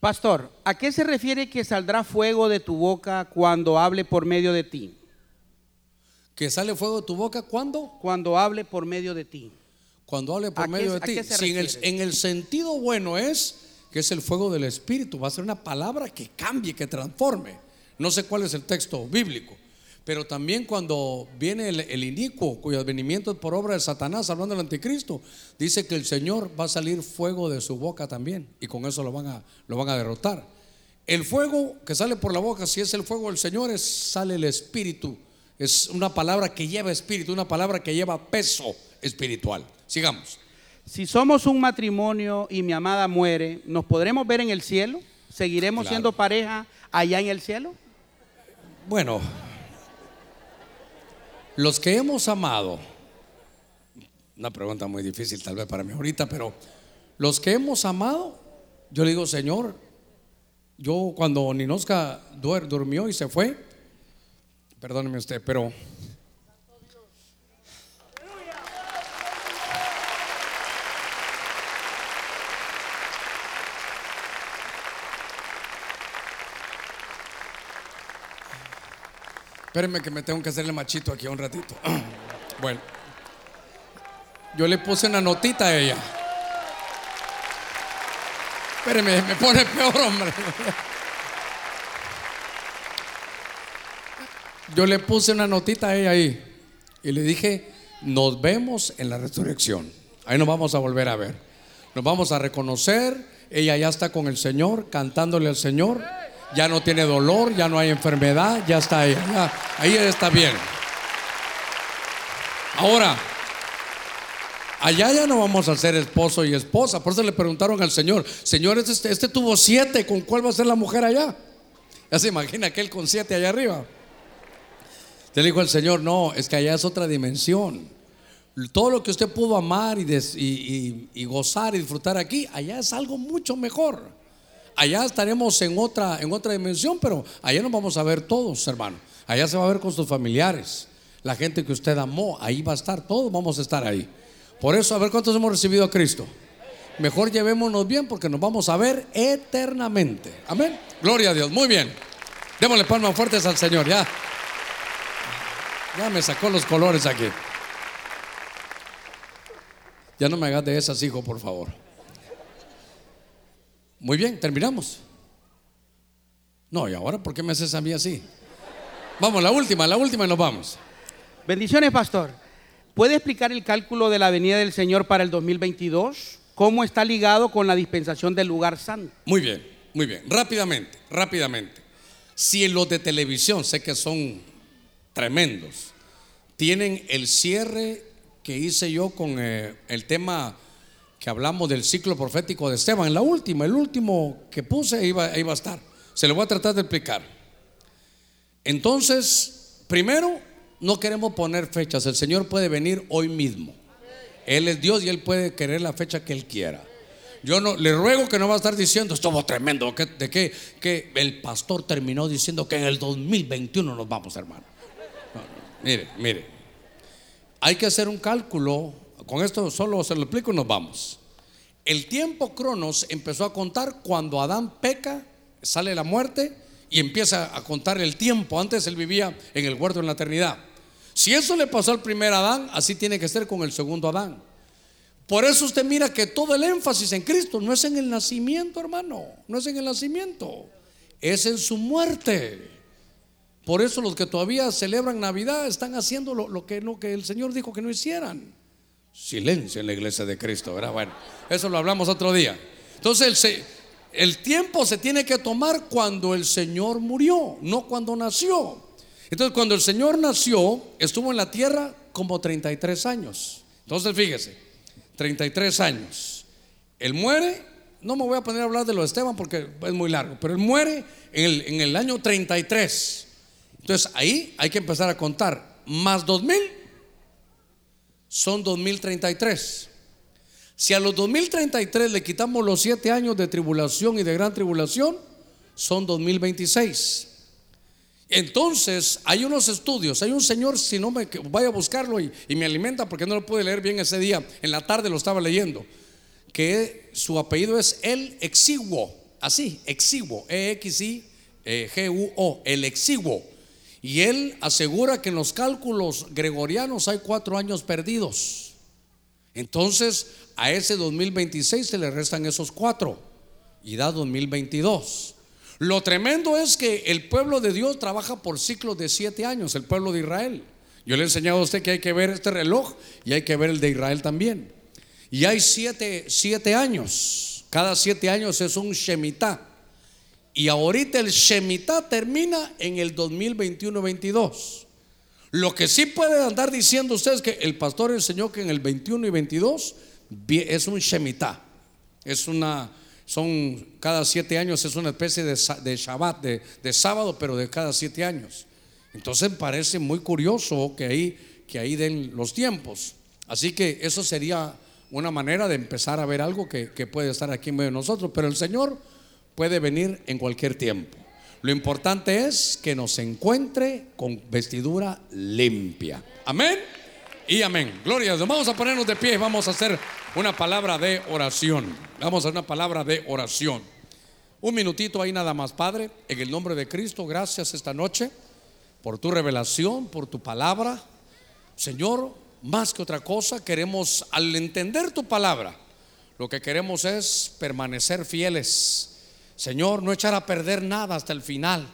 Pastor, ¿a qué se refiere que saldrá fuego de tu boca cuando hable por medio de ti? Que sale fuego de tu boca cuando? Cuando hable por medio de ti. Cuando hable por ¿A qué- medio de ti. Si en, el, en el sentido bueno es que es el fuego del Espíritu. Va a ser una palabra que cambie, que transforme. No sé cuál es el texto bíblico. Pero también cuando viene el, el inicuo, cuyo advenimiento es por obra de Satanás, hablando del anticristo, dice que el Señor va a salir fuego de su boca también. Y con eso lo van a, lo van a derrotar. El fuego que sale por la boca, si es el fuego del Señor, es, sale el Espíritu. Es una palabra que lleva espíritu, una palabra que lleva peso espiritual. Sigamos. Si somos un matrimonio y mi amada muere, ¿nos podremos ver en el cielo? ¿Seguiremos Claro. siendo pareja allá en el cielo? Bueno, los que hemos amado, una pregunta muy difícil tal vez para mí ahorita, pero los que hemos amado, yo le digo, Señor, yo cuando Ninoska durmió y se fue, perdóneme usted, pero Espérenme que me tengo que hacerle machito aquí un ratito. <clears throat> Bueno, yo le puse una notita a ella. Espérenme, me pone peor, hombre. <laughs> Yo le puse una notita a ella ahí y le dije, nos vemos en la resurrección. Ahí nos vamos a volver a ver. Nos vamos a reconocer. Ella ya está con el Señor, cantándole al Señor. Ya no tiene dolor, ya no hay enfermedad, ya está ya- ahí está bien. Ahora, allá ya no vamos a ser esposo y esposa. Por eso le preguntaron al Señor, Señor, este, este tuvo siete, ¿con cuál va a ser la mujer allá? Ya se imagina aquel con siete allá arriba. Le dijo el Señor, no, es que allá es otra dimensión. Todo lo que usted pudo amar y- y gozar y disfrutar aquí, allá es algo mucho mejor. Allá estaremos en otra, en otra dimensión, pero allá nos vamos a ver todos, hermano. Allá se va a ver con sus familiares, la gente que usted amó, ahí va a estar, todos vamos a estar ahí. Por eso, a ver cuántos hemos recibido a Cristo. Mejor llevémonos bien porque nos vamos a ver eternamente. Amén. Gloria a Dios. Muy bien. Démosle palmas fuertes al Señor, ya. Ya me sacó los colores aquí. Ya no me hagas de esas, hijo, por favor. Muy bien, terminamos. No, y ahora, ¿por qué me haces a mí así? Vamos, la última, la última y nos vamos. Bendiciones, pastor. ¿Puede explicar el cálculo de la venida del Señor para el 2022? ¿Cómo está ligado con la dispensación del lugar santo? Muy bien, muy bien. Rápidamente, rápidamente. Si los de televisión, sé que son tremendos, tienen el cierre que hice yo con eh, el tema que hablamos del ciclo profético de Esteban, la última, el último que puse iba, a estar. Se lo voy a tratar de explicar. Entonces, primero, no queremos poner fechas. El Señor puede venir hoy mismo. Él es Dios y Él puede querer la fecha que Él quiera. Yo no le ruego que no va a estar diciendo estuvo tremendo, de que, que el pastor terminó diciendo que en el 2021 nos vamos, hermano. No, no, mire, mire, hay que hacer un cálculo. Con esto solo se lo explico y nos vamos. el tiempo cronos empezó a contar cuando Adán peca, sale la muerte y empieza a contar el tiempo. Antes él vivía en el huerto en la eternidad. Si eso le pasó al primer Adán, así tiene que ser con el segundo Adán. Por eso usted mira que todo el énfasis en Cristo no es en el nacimiento, hermano, no es en el nacimiento, es en su muerte. Por eso los que todavía celebran Navidad están haciendo lo, que, no, que el Señor dijo que no hicieran. Silencio en la iglesia de Cristo, ¿verdad? Bueno, eso lo hablamos otro día. Entonces el, el tiempo se tiene que tomar cuando el Señor murió, no cuando nació. Entonces cuando el Señor nació, estuvo en la tierra como 33 años. Entonces fíjese, 33 años. Él muere, no me voy a poner a hablar de lo de Esteban porque es muy largo, pero él muere en el, en el año 33. Entonces ahí hay que empezar a contar. Más 2000 son 2033. Si a los 2033 le quitamos los siete años de tribulación y de gran tribulación, son 2026. Entonces, hay unos estudios, hay un señor, si no me vaya a buscarlo y, me alimenta porque no lo pude leer bien ese día, en la tarde lo estaba leyendo, que su apellido es el exiguo, así, exiguo, E-X-I-G-U-O, el exiguo. Y él asegura que en los cálculos gregorianos hay cuatro años perdidos. Entonces a ese 2026 se le restan esos cuatro y da 2022. Lo tremendo es que el pueblo de Dios trabaja por ciclos de siete años, el pueblo de Israel. Yo le he enseñado a usted que hay que ver este reloj y hay que ver el de Israel también. Y hay siete, siete años. Cada siete años es un Shemitah. Y ahorita el Shemitah termina en el 2021-22. Lo que sí puede andar diciendo usted es que el pastor enseñó que en el 21 y 22 es un Shemitah. Es una, son cada siete años, es una especie de, Shabbat, de, de, sábado, pero de cada siete años. Entonces parece muy curioso que ahí, que ahí den los tiempos. Así que eso sería una manera de empezar a ver algo que, que puede estar aquí en medio de nosotros. Pero el Señor puede venir en cualquier tiempo. Lo importante es que nos encuentre con vestidura limpia. Amén y amén. Gloria a Dios. Vamos a ponernos de pie y vamos a hacer una palabra de oración. Vamos a hacer una palabra de oración. Un minutito ahí nada más, Padre. En el nombre de Cristo, gracias esta noche por tu revelación, por tu palabra. Señor, más que otra cosa, queremos, al entender tu palabra, lo que queremos es permanecer fieles Señor, no echar a perder nada hasta el final.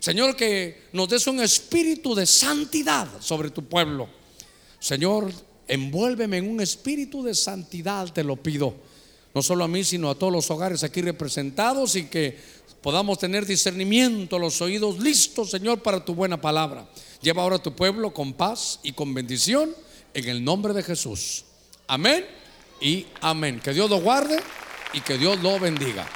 Señor, que nos des un espíritu de santidad sobre tu pueblo. Señor, envuélveme en un espíritu de santidad, te lo pido. No solo a mí, sino a todos los hogares aquí representados y que podamos tener discernimiento, los oídos listos, Señor, para tu buena palabra. Lleva ahora a tu pueblo con paz y con bendición en el nombre de Jesús. Amén y amén. Que Dios lo guarde y que Dios lo bendiga.